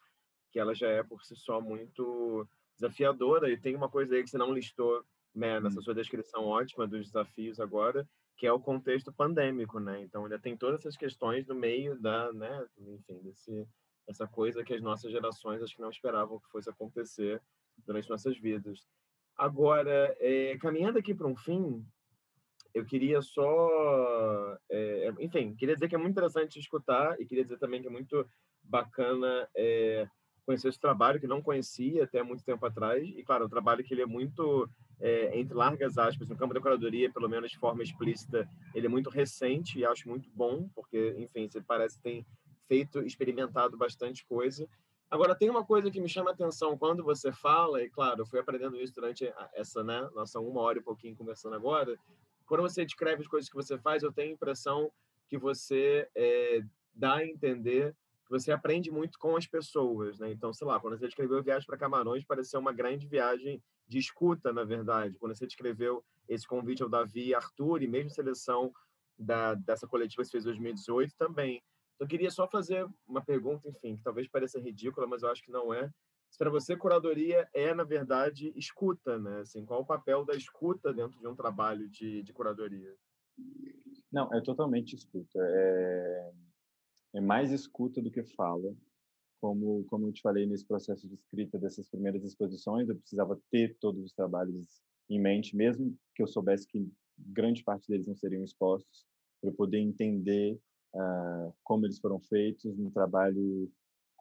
que ela já é por si só muito desafiadora, e tem uma coisa aí que você não listou né, nessa hum. sua descrição ótima dos desafios agora, que é o contexto pandêmico, né? Então ainda tem todas essas questões no meio da, né, enfim, desse essa coisa que as nossas gerações acho que não esperavam que fosse acontecer durante nossas vidas. Agora, é, caminhando aqui para um fim, eu queria só, é, enfim, queria dizer que é muito interessante escutar e queria dizer também que é muito bacana é, conhecer esse trabalho que não conhecia até muito tempo atrás e claro, um trabalho que ele é muito é, entre largas aspas no campo da curadoria, pelo menos de forma explícita, ele é muito recente e acho muito bom porque, enfim, você parece que tem feito, experimentado bastante coisa Agora, tem uma coisa que me chama a atenção quando você fala, e claro, eu fui aprendendo isso durante essa, né, nossa uma hora e pouquinho conversando agora. Quando você descreve as coisas que você faz, eu tenho a impressão que você é, dá a entender que você aprende muito com as pessoas, né? Então, sei lá, quando você descreveu Viagem para Camarões, pareceu uma grande viagem de escuta, na verdade. Quando você descreveu esse convite ao Davi e Arthur, e mesmo seleção da, dessa coletiva que você fez em 2018 também eu queria só fazer uma pergunta, enfim, que talvez pareça ridícula, mas eu acho que não é. Para você, curadoria é, na verdade, escuta, né? Assim, qual o papel da escuta dentro de um trabalho de, de curadoria? Não, é totalmente escuta. É, é mais escuta do que fala. Como, como eu te falei nesse processo de escrita dessas primeiras exposições, eu precisava ter todos os trabalhos em mente, mesmo que eu soubesse que grande parte deles não seriam expostos, para eu poder entender uh, como eles foram feitos, no trabalho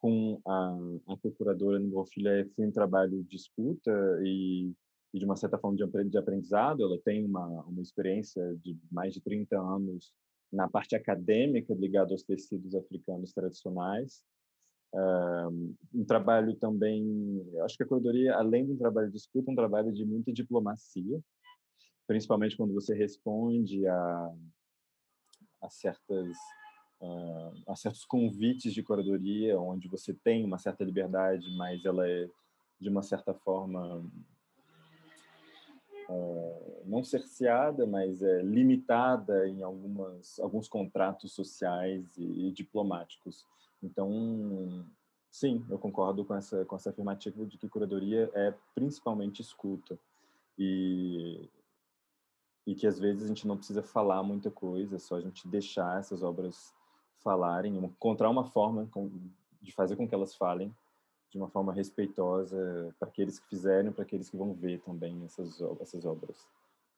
com a, a procuradora no Filha foi um trabalho de escuta e, e, de uma certa forma de, aprendizado. Ela tem uma, uma experiência de mais de 30 anos na parte acadêmica ligada aos tecidos africanos tradicionais. Uh, um trabalho também, acho que a curadoria, além de um trabalho de escuta, é um trabalho de muita diplomacia, principalmente quando você responde a, a certas a certos convites de curadoria, onde você tem uma certa liberdade, mas ela é, de uma certa forma, uh, não cerceada, mas é limitada em algumas, alguns contratos sociais e, e diplomáticos. Então, sim, eu concordo com essa, com essa afirmativa de que curadoria é principalmente escuta. E e que às vezes a gente não precisa falar muita coisa, é só a gente deixar essas obras falarem, encontrar uma forma de fazer com que elas falem de uma forma respeitosa para aqueles que fizeram, para aqueles que vão ver também essas essas obras.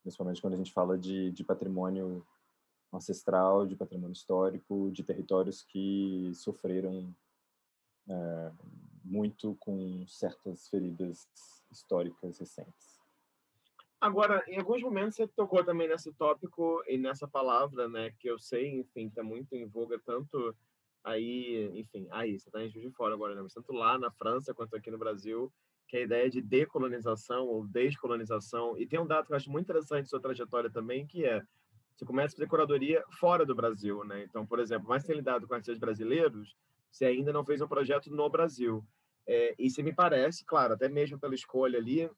Principalmente quando a gente fala de, de patrimônio ancestral, de patrimônio histórico, de territórios que sofreram é, muito com certas feridas históricas recentes. Agora, em alguns momentos você tocou também nesse tópico e nessa palavra, né, que eu sei, enfim, está muito em voga tanto aí, enfim, aí, você está em Juiz de Fora agora, né, mas tanto lá na França quanto aqui no Brasil, que é a ideia de decolonização ou descolonização. E tem um dado que eu acho muito interessante sua trajetória também, que é você começa a fazer curadoria fora do Brasil, né? Então, por exemplo, mais tem lidado com artistas brasileiros, você ainda não fez um projeto no Brasil. É, e se me parece, claro, até mesmo pela escolha ali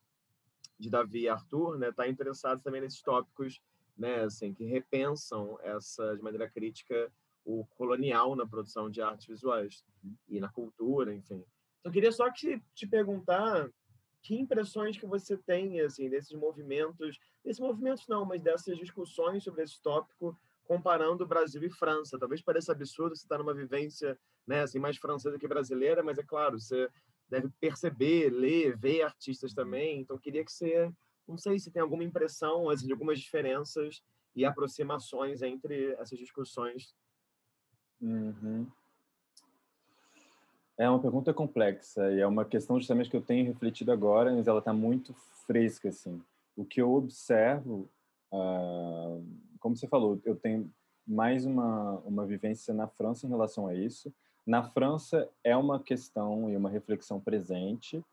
de Davi e Arthur, né, tá interessado também nesses tópicos, né, assim, que repensam essa de maneira crítica o colonial na produção de artes visuais e na cultura, enfim. Então, queria só que te perguntar que impressões que você tem assim desses movimentos, desses movimentos não, mas dessas discussões sobre esse tópico comparando Brasil e França. Talvez pareça absurdo você estar numa vivência, né, assim, mais francesa que brasileira, mas é claro, você deve perceber, ler, ver artistas também. Então, queria que você, não sei se tem alguma impressão, assim, de algumas diferenças e aproximações entre essas discussões. Uhum. É uma pergunta complexa e é uma questão justamente que eu tenho refletido agora, mas ela está muito fresca assim. O que eu observo, uh, como você falou, eu tenho mais uma uma vivência na França em relação a isso. Na França é uma questão e uma reflexão presente,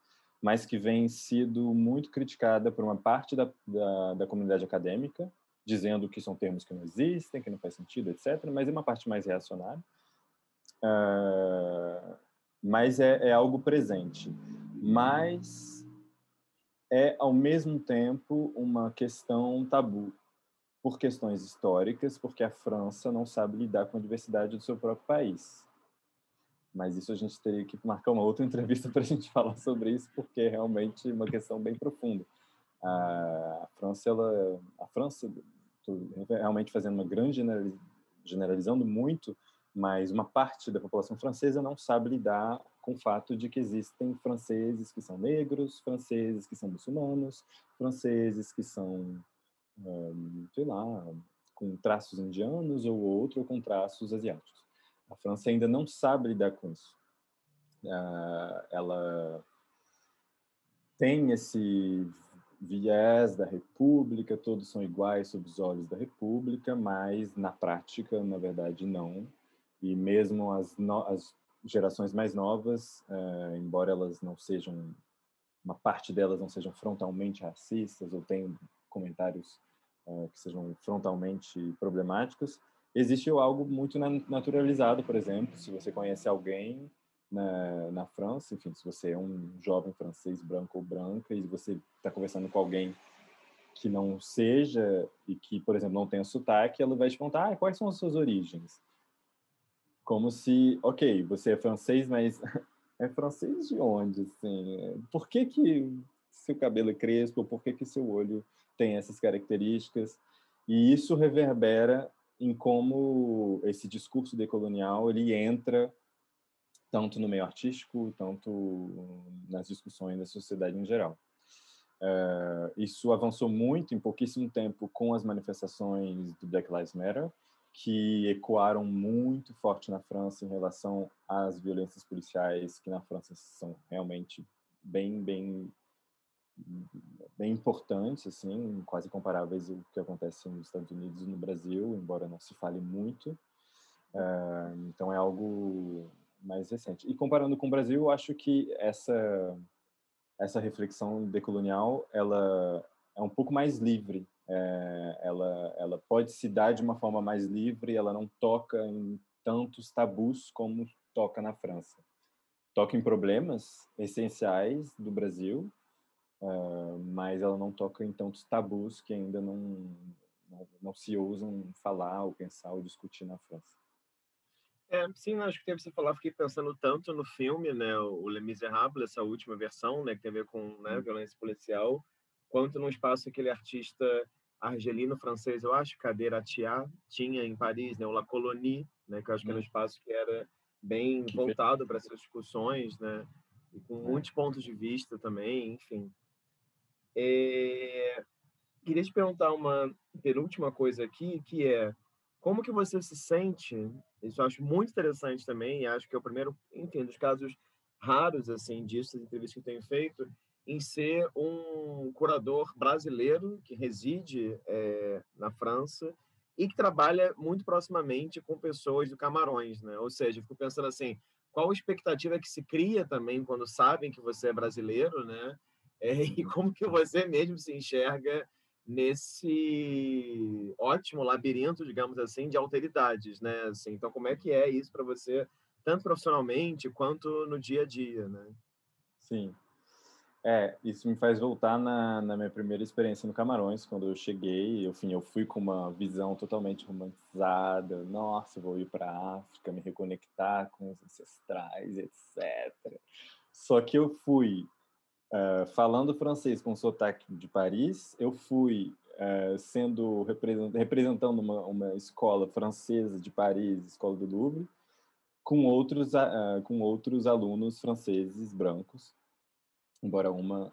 mas que vem sido muito criticada por uma parte da, da, da comunidade acadêmica, dizendo que são termos que não existem, que não faz sentido, etc. Mas é uma parte mais reacionária. Uh, mas é, é algo presente. Mas é, ao mesmo tempo, uma questão tabu, por questões históricas, porque a França não sabe lidar com a diversidade do seu próprio país. Mas isso a gente teria que marcar uma outra entrevista para a gente falar sobre isso, porque é realmente uma questão bem profunda. A França, ela, a França, realmente fazendo uma grande generalizando muito, mas uma parte da população francesa não sabe lidar com o fato de que existem franceses que são negros, franceses que são muçulmanos, franceses que são, um, sei lá, com traços indianos ou outro ou com traços asiáticos. A França ainda não sabe lidar com isso. Uh, ela tem esse viés da República, todos são iguais sob os olhos da República, mas na prática, na verdade, não e mesmo as, no, as gerações mais novas, uh, embora elas não sejam uma parte delas não sejam frontalmente racistas ou tenham comentários uh, que sejam frontalmente problemáticos, existe algo muito naturalizado, por exemplo, se você conhece alguém na, na França, enfim, se você é um jovem francês branco ou branca e você está conversando com alguém que não seja e que, por exemplo, não tenha sotaque, ela vai te perguntar ah, quais são as suas origens como se, ok, você é francês, mas é francês de onde, assim? Por que que seu cabelo é crespo? Por que que seu olho tem essas características? E isso reverbera em como esse discurso decolonial ele entra tanto no meio artístico, tanto nas discussões da sociedade em geral. Uh, isso avançou muito em pouquíssimo tempo com as manifestações do Black Lives Matter, que ecoaram muito forte na França em relação às violências policiais, que na França são realmente bem, bem, bem importantes, assim, quase comparáveis ao que acontece nos Estados Unidos e no Brasil, embora não se fale muito. Uh, então é algo mais recente. E comparando com o Brasil, eu acho que essa essa reflexão decolonial ela é um pouco mais livre é, ela, ela pode se dar de uma forma mais livre, ela não toca em tantos tabus como toca na França. Toca em problemas essenciais do Brasil, uh, mas ela não toca em tantos tabus que ainda não, não, não, se ousam falar ou pensar ou discutir na França. É, sim, acho que tem você falar, fiquei pensando tanto no filme, né, o Les Miserables, essa última versão, né, que tem a ver com né, hum. violência policial, quanto num espaço aquele artista argelino francês, eu acho, Cadeira Tia, tinha em Paris, né, o La Colonie, né, que eu acho que era um hum. espaço que era bem voltado para essas discussões, né, e com é. muitos pontos de vista também, enfim. É... Queria te perguntar uma penúltima coisa aqui, que é como que você se sente? Isso eu acho muito interessante também, acho que é o primeiro, enfim, dos casos raros assim disso, das entrevistas que eu tenho feito, em ser um curador brasileiro que reside é, na França e que trabalha muito proximamente com pessoas do Camarões, né? Ou seja, fico pensando assim, qual a expectativa que se cria também quando sabem que você é brasileiro, né? É, e como que você mesmo se enxerga nesse ótimo labirinto, digamos assim, de alteridades, né? Assim, então, como é que é isso para você, tanto profissionalmente quanto no dia a dia, né? Sim. É, isso me faz voltar na, na minha primeira experiência no Camarões, quando eu cheguei, enfim, eu fui com uma visão totalmente romantizada, nossa, vou ir para a África, me reconectar com os ancestrais, etc. Só que eu fui uh, falando francês com sotaque de Paris, eu fui uh, sendo representando uma, uma escola francesa de Paris, escola do Louvre, com outros uh, com outros alunos franceses brancos embora uma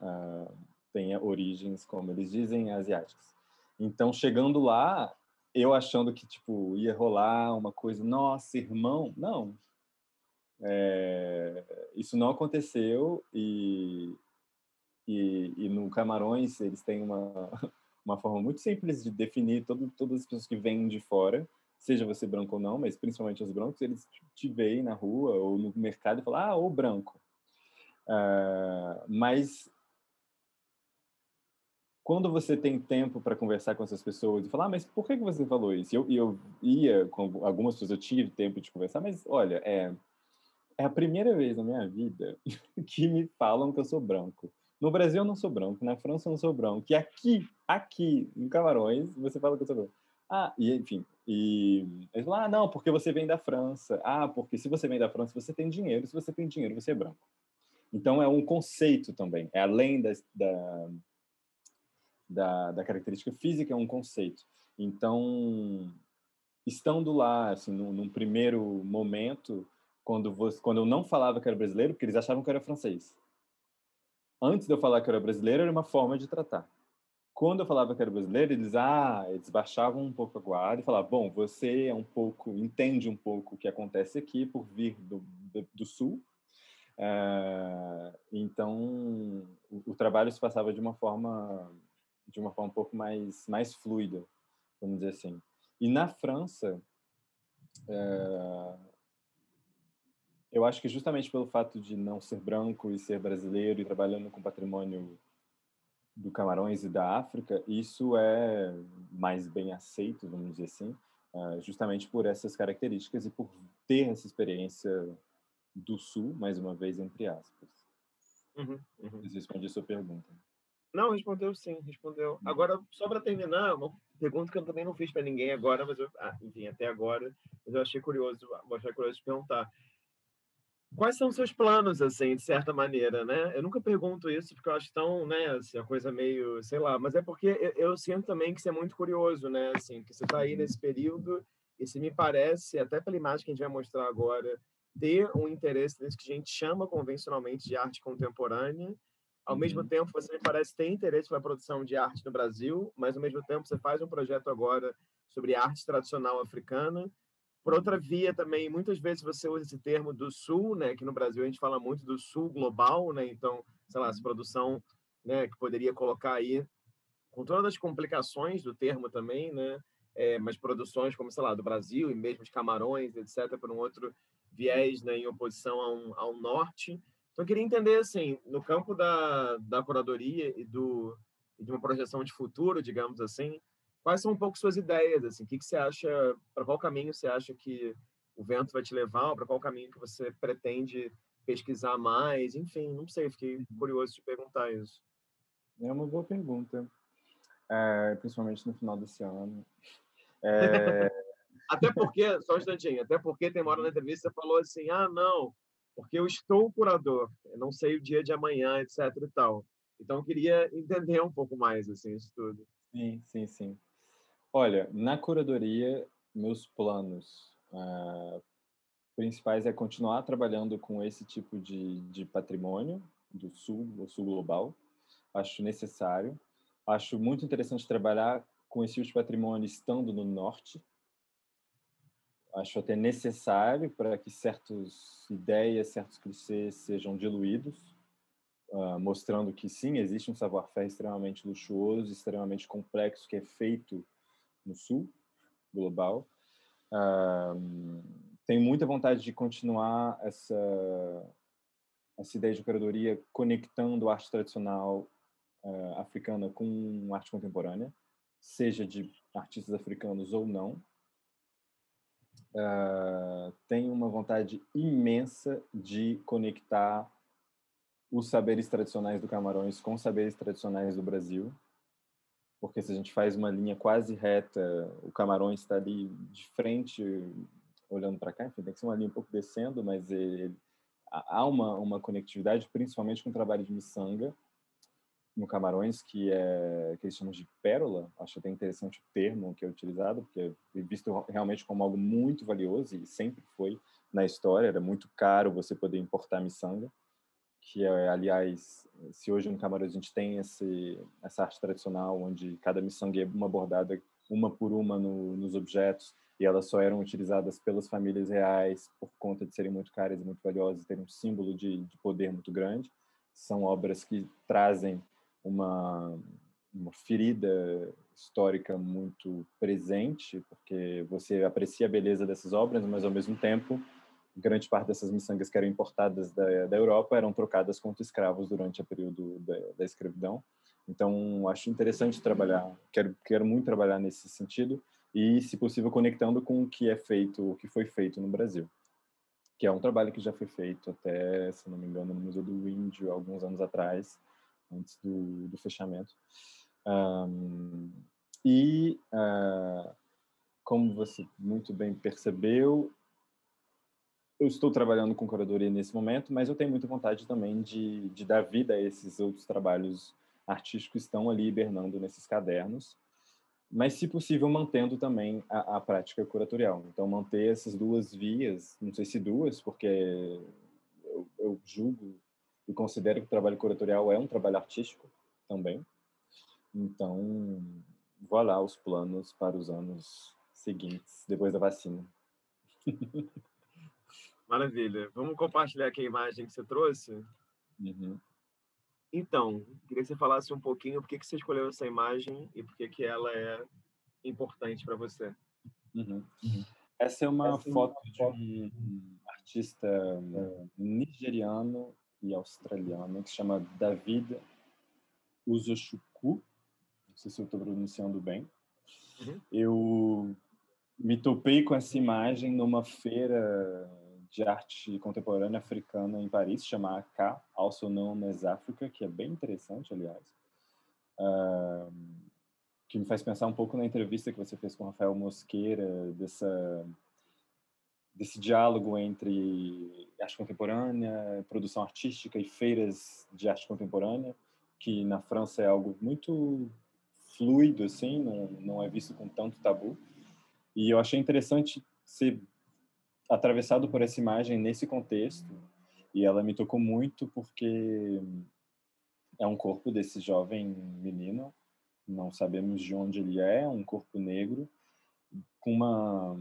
tenha origens, como eles dizem, asiáticas. Então, chegando lá, eu achando que tipo ia rolar uma coisa, nossa, irmão, não. É, isso não aconteceu e, e, e, no Camarões eles têm uma, uma forma muito simples de definir todo, todas as pessoas que vêm de fora, seja você branco ou não, mas principalmente os brancos, eles te veem na rua ou no mercado e falam, ah, o branco. Uh, mas quando você tem tempo para conversar com essas pessoas e falar, ah, mas por que, que você falou isso? E eu, eu ia com algumas pessoas, eu tive tempo de conversar, mas olha, é, é a primeira vez na minha vida que me falam que eu sou branco. No Brasil eu não sou branco, na França eu não sou branco, e aqui, aqui, em Camarões, você fala que eu sou branco. Ah, e enfim, e eles falam, ah, não, porque você vem da França. Ah, porque se você vem da França, você tem dinheiro, se você tem dinheiro, você é branco. Então, é um conceito também, é além da, da, da, característica física, é um conceito. Então, estando lá, assim, num, num, primeiro momento, quando, você, quando eu não falava que era brasileiro, porque eles achavam que eu era francês. Antes de eu falar que eu era brasileiro, era uma forma de tratar. Quando eu falava que era brasileiro, eles, ah, eles baixavam um pouco a guarda e falavam, bom, você é um pouco, entende um pouco o que acontece aqui por vir do, do, do sul, Uh, então, o, o, trabalho se passava de uma forma de uma forma um pouco mais mais fluida, vamos dizer assim. E na França, uh, eu acho que justamente pelo fato de não ser branco e ser brasileiro e trabalhando com patrimônio do Camarões e da África, isso é mais bem aceito, vamos dizer assim, uh, justamente por essas características e por ter essa experiência do Sul, mais uma vez, entre aspas. Uhum, uhum. Respondi a sua pergunta. Não, respondeu sim, respondeu. Uhum. Agora, só para terminar, uma pergunta que eu também não fiz para ninguém agora, mas eu, ah, enfim, até agora, mas eu achei curioso, achei curioso de perguntar. Quais são os seus planos, assim, de certa maneira, né? Eu nunca pergunto isso porque eu acho tão, né, assim, a coisa meio, sei lá, mas é porque eu, eu sinto também que você é muito curioso, né, assim, que você está aí nesse período e se me parece, até pela imagem que a gente vai mostrar agora, ter um interesse nisso que a gente chama convencionalmente de arte contemporânea. Ao uhum. mesmo tempo, você me parece ter interesse pela produção de arte no Brasil, mas ao mesmo tempo você faz um projeto agora sobre arte tradicional africana. Por outra via também, muitas vezes você usa esse termo do sul, né, que no Brasil a gente fala muito do sul global, né? Então, sei lá, essa produção, né, que poderia colocar aí com todas as complicações do termo também, né? É, mas produções como, sei lá, do Brasil e mesmo de Camarões, etc., por um outro viés né, em oposição ao, ao norte. Então, eu queria entender, assim, no campo da, da curadoria e do, de uma projeção de futuro, digamos assim, quais são um pouco suas ideias, assim, o que, que você acha, para qual caminho você acha que o vento vai te levar, para qual caminho que você pretende pesquisar mais, enfim, não sei, fiquei uhum. curioso de perguntar isso. É uma boa pergunta, é, principalmente no final desse ano. É, até porque, só um instantinho, até porque tem uma hora na entrevista você falou assim, ah, não, porque eu estou curador, eu não sei o dia de amanhã, etc e tal. Então, eu queria entender um pouco mais, assim, isso tudo. Sim, sim, sim. Olha, na curadoria, meus planos uh, principais é continuar trabalhando com esse tipo de, de patrimônio do Sul, o Sul Global. Acho necessário. Acho muito interessante trabalhar com esse tipo de patrimônio estando no Norte, acho até necessário para que certas ideias, certos clichês sejam diluídos, uh, mostrando que sim, existe um savoir-faire extremamente luxuoso, extremamente complexo, que é feito no sul global. Uh, tenho muita vontade de continuar essa essa ideia de curadoria conectando arte tradicional uh, africana com arte contemporânea, seja de artistas africanos ou não. Uh, tenho uma vontade imensa de conectar os saberes tradicionais do Camarões com os saberes tradicionais do Brasil, porque se a gente faz uma linha quase reta, o Camarões está ali de frente, olhando para cá, enfim, tem que ser uma linha um pouco descendo, mas ele, há uma, uma conectividade, principalmente com o trabalho de miçanga no Camarões, que é que eles chamam de pérola, acho até interessante o termo que é utilizado, porque é visto realmente como algo muito valioso e sempre foi na história, era muito caro você poder importar miçanga que é, aliás, se hoje no Camarões a gente tem esse, essa arte tradicional, onde cada miçangue é uma bordada uma por uma no, nos objetos, e elas só eram utilizadas pelas famílias reais por conta de serem muito caras e muito valiosas, terem um símbolo de, de poder muito grande. São obras que trazem uma, uma ferida histórica muito presente, porque você aprecia a beleza dessas obras, mas ao mesmo tempo grande parte dessas miçangas que eram importadas da, da Europa eram trocadas contra escravos durante o período da, da escravidão. Então, acho interessante trabalhar, quero, quero muito trabalhar nesse sentido e, se possível, conectando com o que é feito, o que foi feito no Brasil, que é um trabalho que já foi feito até, se não me engano, no Museu do Índio, alguns anos atrás, antes do, do fechamento. Um, e, uh, como você muito bem percebeu, eu estou trabalhando com curadoria nesse momento, mas eu tenho muita vontade também de, de dar vida a esses outros trabalhos artísticos que estão ali hibernando nesses cadernos, mas, se possível, mantendo também a, a, prática curatorial. Então, manter essas duas vias, não sei se duas, porque eu, eu julgo e considero que o trabalho curatorial é um trabalho artístico também. Então, vou lá os planos para os anos seguintes, depois da vacina. Maravilha. Vamos compartilhar aqui a imagem que você trouxe? Uhum. Então, queria que você falasse um pouquinho por que, que você escolheu essa imagem e por que, que ela é importante para você. Uhum. Uhum. Essa é uma essa foto é uma... de um artista nigeriano e australiano que se chama David Uzochukwu. Não sei se eu estou pronunciando bem. Uhum. Eu me topei com essa imagem numa feira de arte contemporânea africana em Paris, chama AK, also known as Africa, que é bem interessante, aliás. Uh, que me faz pensar um pouco na entrevista que você fez com o Rafael Mosqueira, dessa, desse diálogo entre arte contemporânea, produção artística e feiras de arte contemporânea, que na França é algo muito fluido, assim, não, não é visto com tanto tabu. E eu achei interessante ser atravessado por essa imagem nesse contexto e ela me tocou muito porque é um corpo desse jovem menino, não sabemos de onde ele é, um corpo negro com uma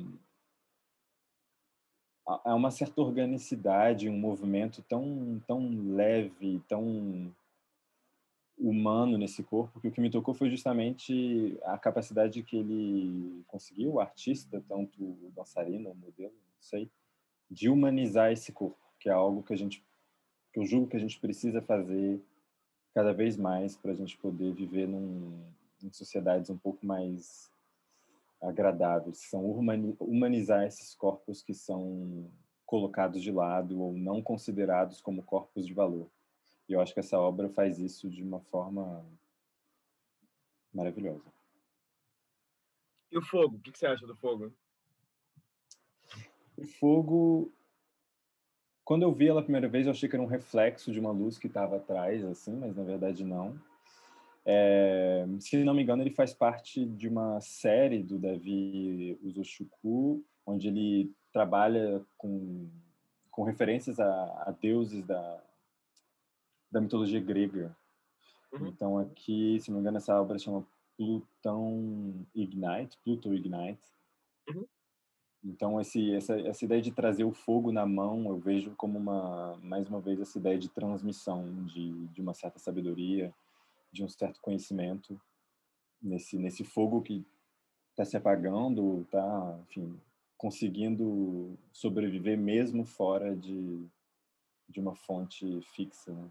há uma certa organicidade, um movimento tão tão leve, tão humano nesse corpo, que o que me tocou foi justamente a capacidade que ele conseguiu, o artista, tanto o dançarino, o modelo, sei, de humanizar esse corpo, que é algo que a gente, que eu julgo que a gente precisa fazer cada vez mais para a gente poder viver num, em sociedades um pouco mais agradáveis, são humanizar esses corpos que são colocados de lado ou não considerados como corpos de valor. E eu acho que essa obra faz isso de uma forma maravilhosa. E o fogo? O que você acha do fogo? O fogo, quando eu vi ela a primeira vez, eu achei que era um reflexo de uma luz que estava atrás, assim, mas na verdade não. É, se não me engano, ele faz parte de uma série do Davi Uzoshuku, onde ele trabalha com, com referências a, a deuses da, da mitologia grega. Uhum. Então aqui, se não me engano, essa obra chama Plutão Ignite, Pluto Ignite. Uhum. Então esse, essa, essa ideia de trazer o fogo na mão, eu vejo como uma, mais uma vez, essa ideia de transmissão de, de uma certa sabedoria, de um certo conhecimento nesse nesse fogo que está se apagando, tá, enfim, conseguindo sobreviver mesmo fora de, de uma fonte fixa. Né?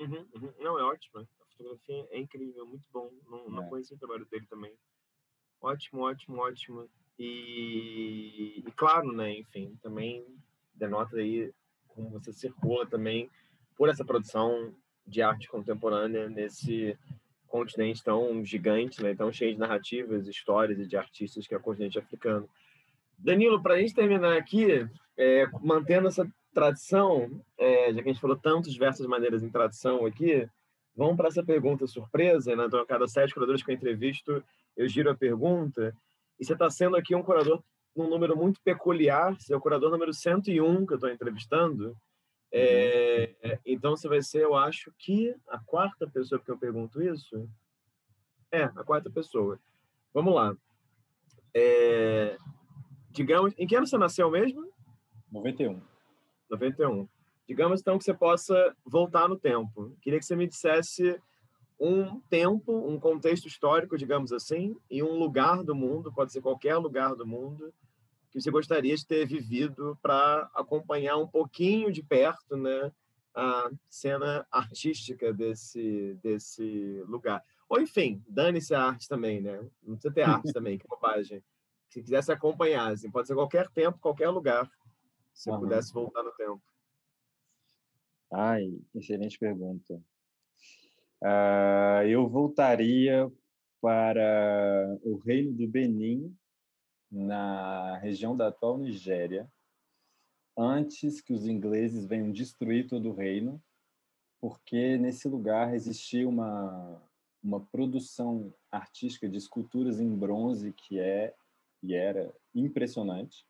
Uhum, uhum. Não, é ótimo. A fotografia é incrível, muito bom. Não, não é. conheci o trabalho dele também. Ótimo, ótimo, ótimo. E, e, claro, né, enfim, também denota aí como você circula também por essa produção de arte contemporânea nesse continente tão gigante, né, tão cheio de narrativas, histórias e de artistas que é o continente africano. Danilo, para a gente terminar aqui, é, mantendo essa tradição, é, já que a gente falou tantas diversas maneiras em tradição aqui, vamos para essa pergunta surpresa, né? Então, a cada sete curadores que eu entrevisto, eu giro a pergunta. E você está sendo aqui um curador num número muito peculiar, você é o curador número 101 que eu estou entrevistando. É, uhum. então, você vai ser, eu acho que, a quarta pessoa que eu pergunto isso. É, a quarta pessoa. Vamos lá. É, digamos, em que ano você nasceu mesmo? 91. 91. Digamos então que você possa voltar no tempo. Queria que você me dissesse um tempo, um contexto histórico, digamos assim, e um lugar do mundo, pode ser qualquer lugar do mundo, que você gostaria de ter vivido para acompanhar um pouquinho de perto, né, a cena artística desse desse lugar. Ou enfim, dane-se a arte também, né? Não precisa ter arte também, que bobagem. Se quisesse acompanhar, assim, pode ser qualquer tempo, qualquer lugar, se uhum. pudesse voltar no tempo. Ai, excelente pergunta. Uh, eu voltaria para o reino do Benin, na região da atual Nigéria, antes que os ingleses venham destruir todo o reino, porque nesse lugar existia uma, uma produção artística de esculturas em bronze que é e era impressionante,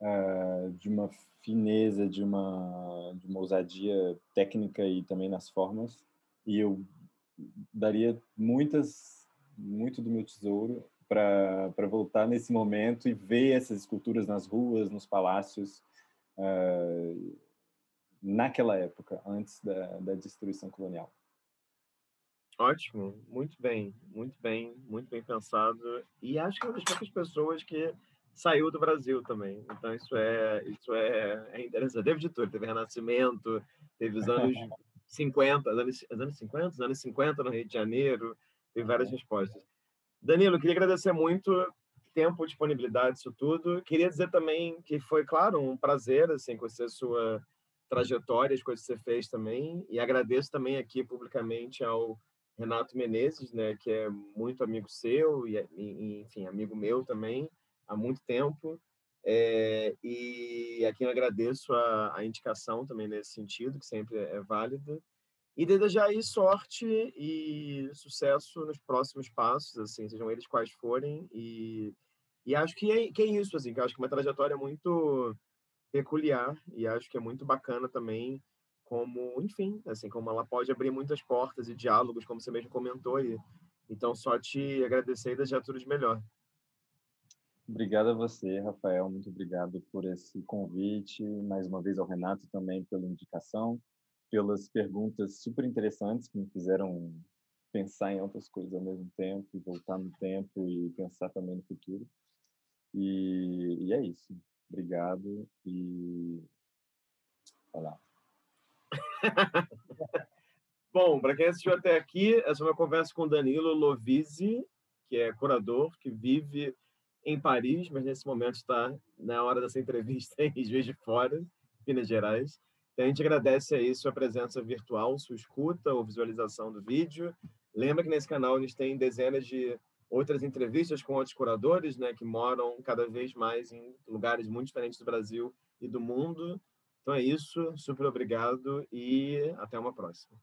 uh, de uma fineza, de uma, de uma ousadia técnica e também nas formas. E eu daria muitas, muito do meu tesouro para voltar nesse momento e ver essas esculturas nas ruas, nos palácios, uh, naquela época, antes da, da destruição colonial. Ótimo, muito bem, muito bem, muito bem pensado. E acho que é uma das poucas pessoas que saiu do Brasil também. Então isso é isso é, é interessante. Teve de tudo, teve Renascimento, teve os anos 50, anos, anos 50, os anos 50 no Rio de Janeiro, teve várias respostas. Danilo, queria agradecer muito tempo, disponibilidade, isso tudo. Queria dizer também que foi, claro, um prazer assim conhecer a sua trajetória, as coisas que você fez também, e agradeço também aqui publicamente ao Renato Menezes, né, que é muito amigo seu e enfim, amigo meu também há muito tempo. É, e a quem eu agradeço a, a, indicação também nesse sentido, que sempre é válida. E desejar aí sorte e sucesso nos próximos passos, assim, sejam eles quais forem. E, e acho que é, que é isso, assim, que acho que é uma trajetória muito peculiar e acho que é muito bacana também como, enfim, assim, como ela pode abrir muitas portas e diálogos, como você mesmo comentou. E, então, só te agradecer e desejar tudo de melhor. Obrigado a você, Rafael. Muito obrigado por esse convite. Mais uma vez ao Renato também pela indicação, pelas perguntas super interessantes que me fizeram pensar em outras coisas ao mesmo tempo, voltar no tempo e pensar também no futuro. E, e é isso. Obrigado e. Olá. Bom, para quem assistiu até aqui, essa é uma conversa com Danilo Lovise, que é curador, que vive em Paris, mas nesse momento está na hora dessa entrevista em Juiz de Fora, Minas Gerais. Então, a gente agradece aí sua presença virtual, sua escuta ou visualização do vídeo. Lembra que nesse canal a gente tem dezenas de outras entrevistas com outros curadores, né, que moram cada vez mais em lugares muito diferentes do Brasil e do mundo. Então é isso, super obrigado e até uma próxima.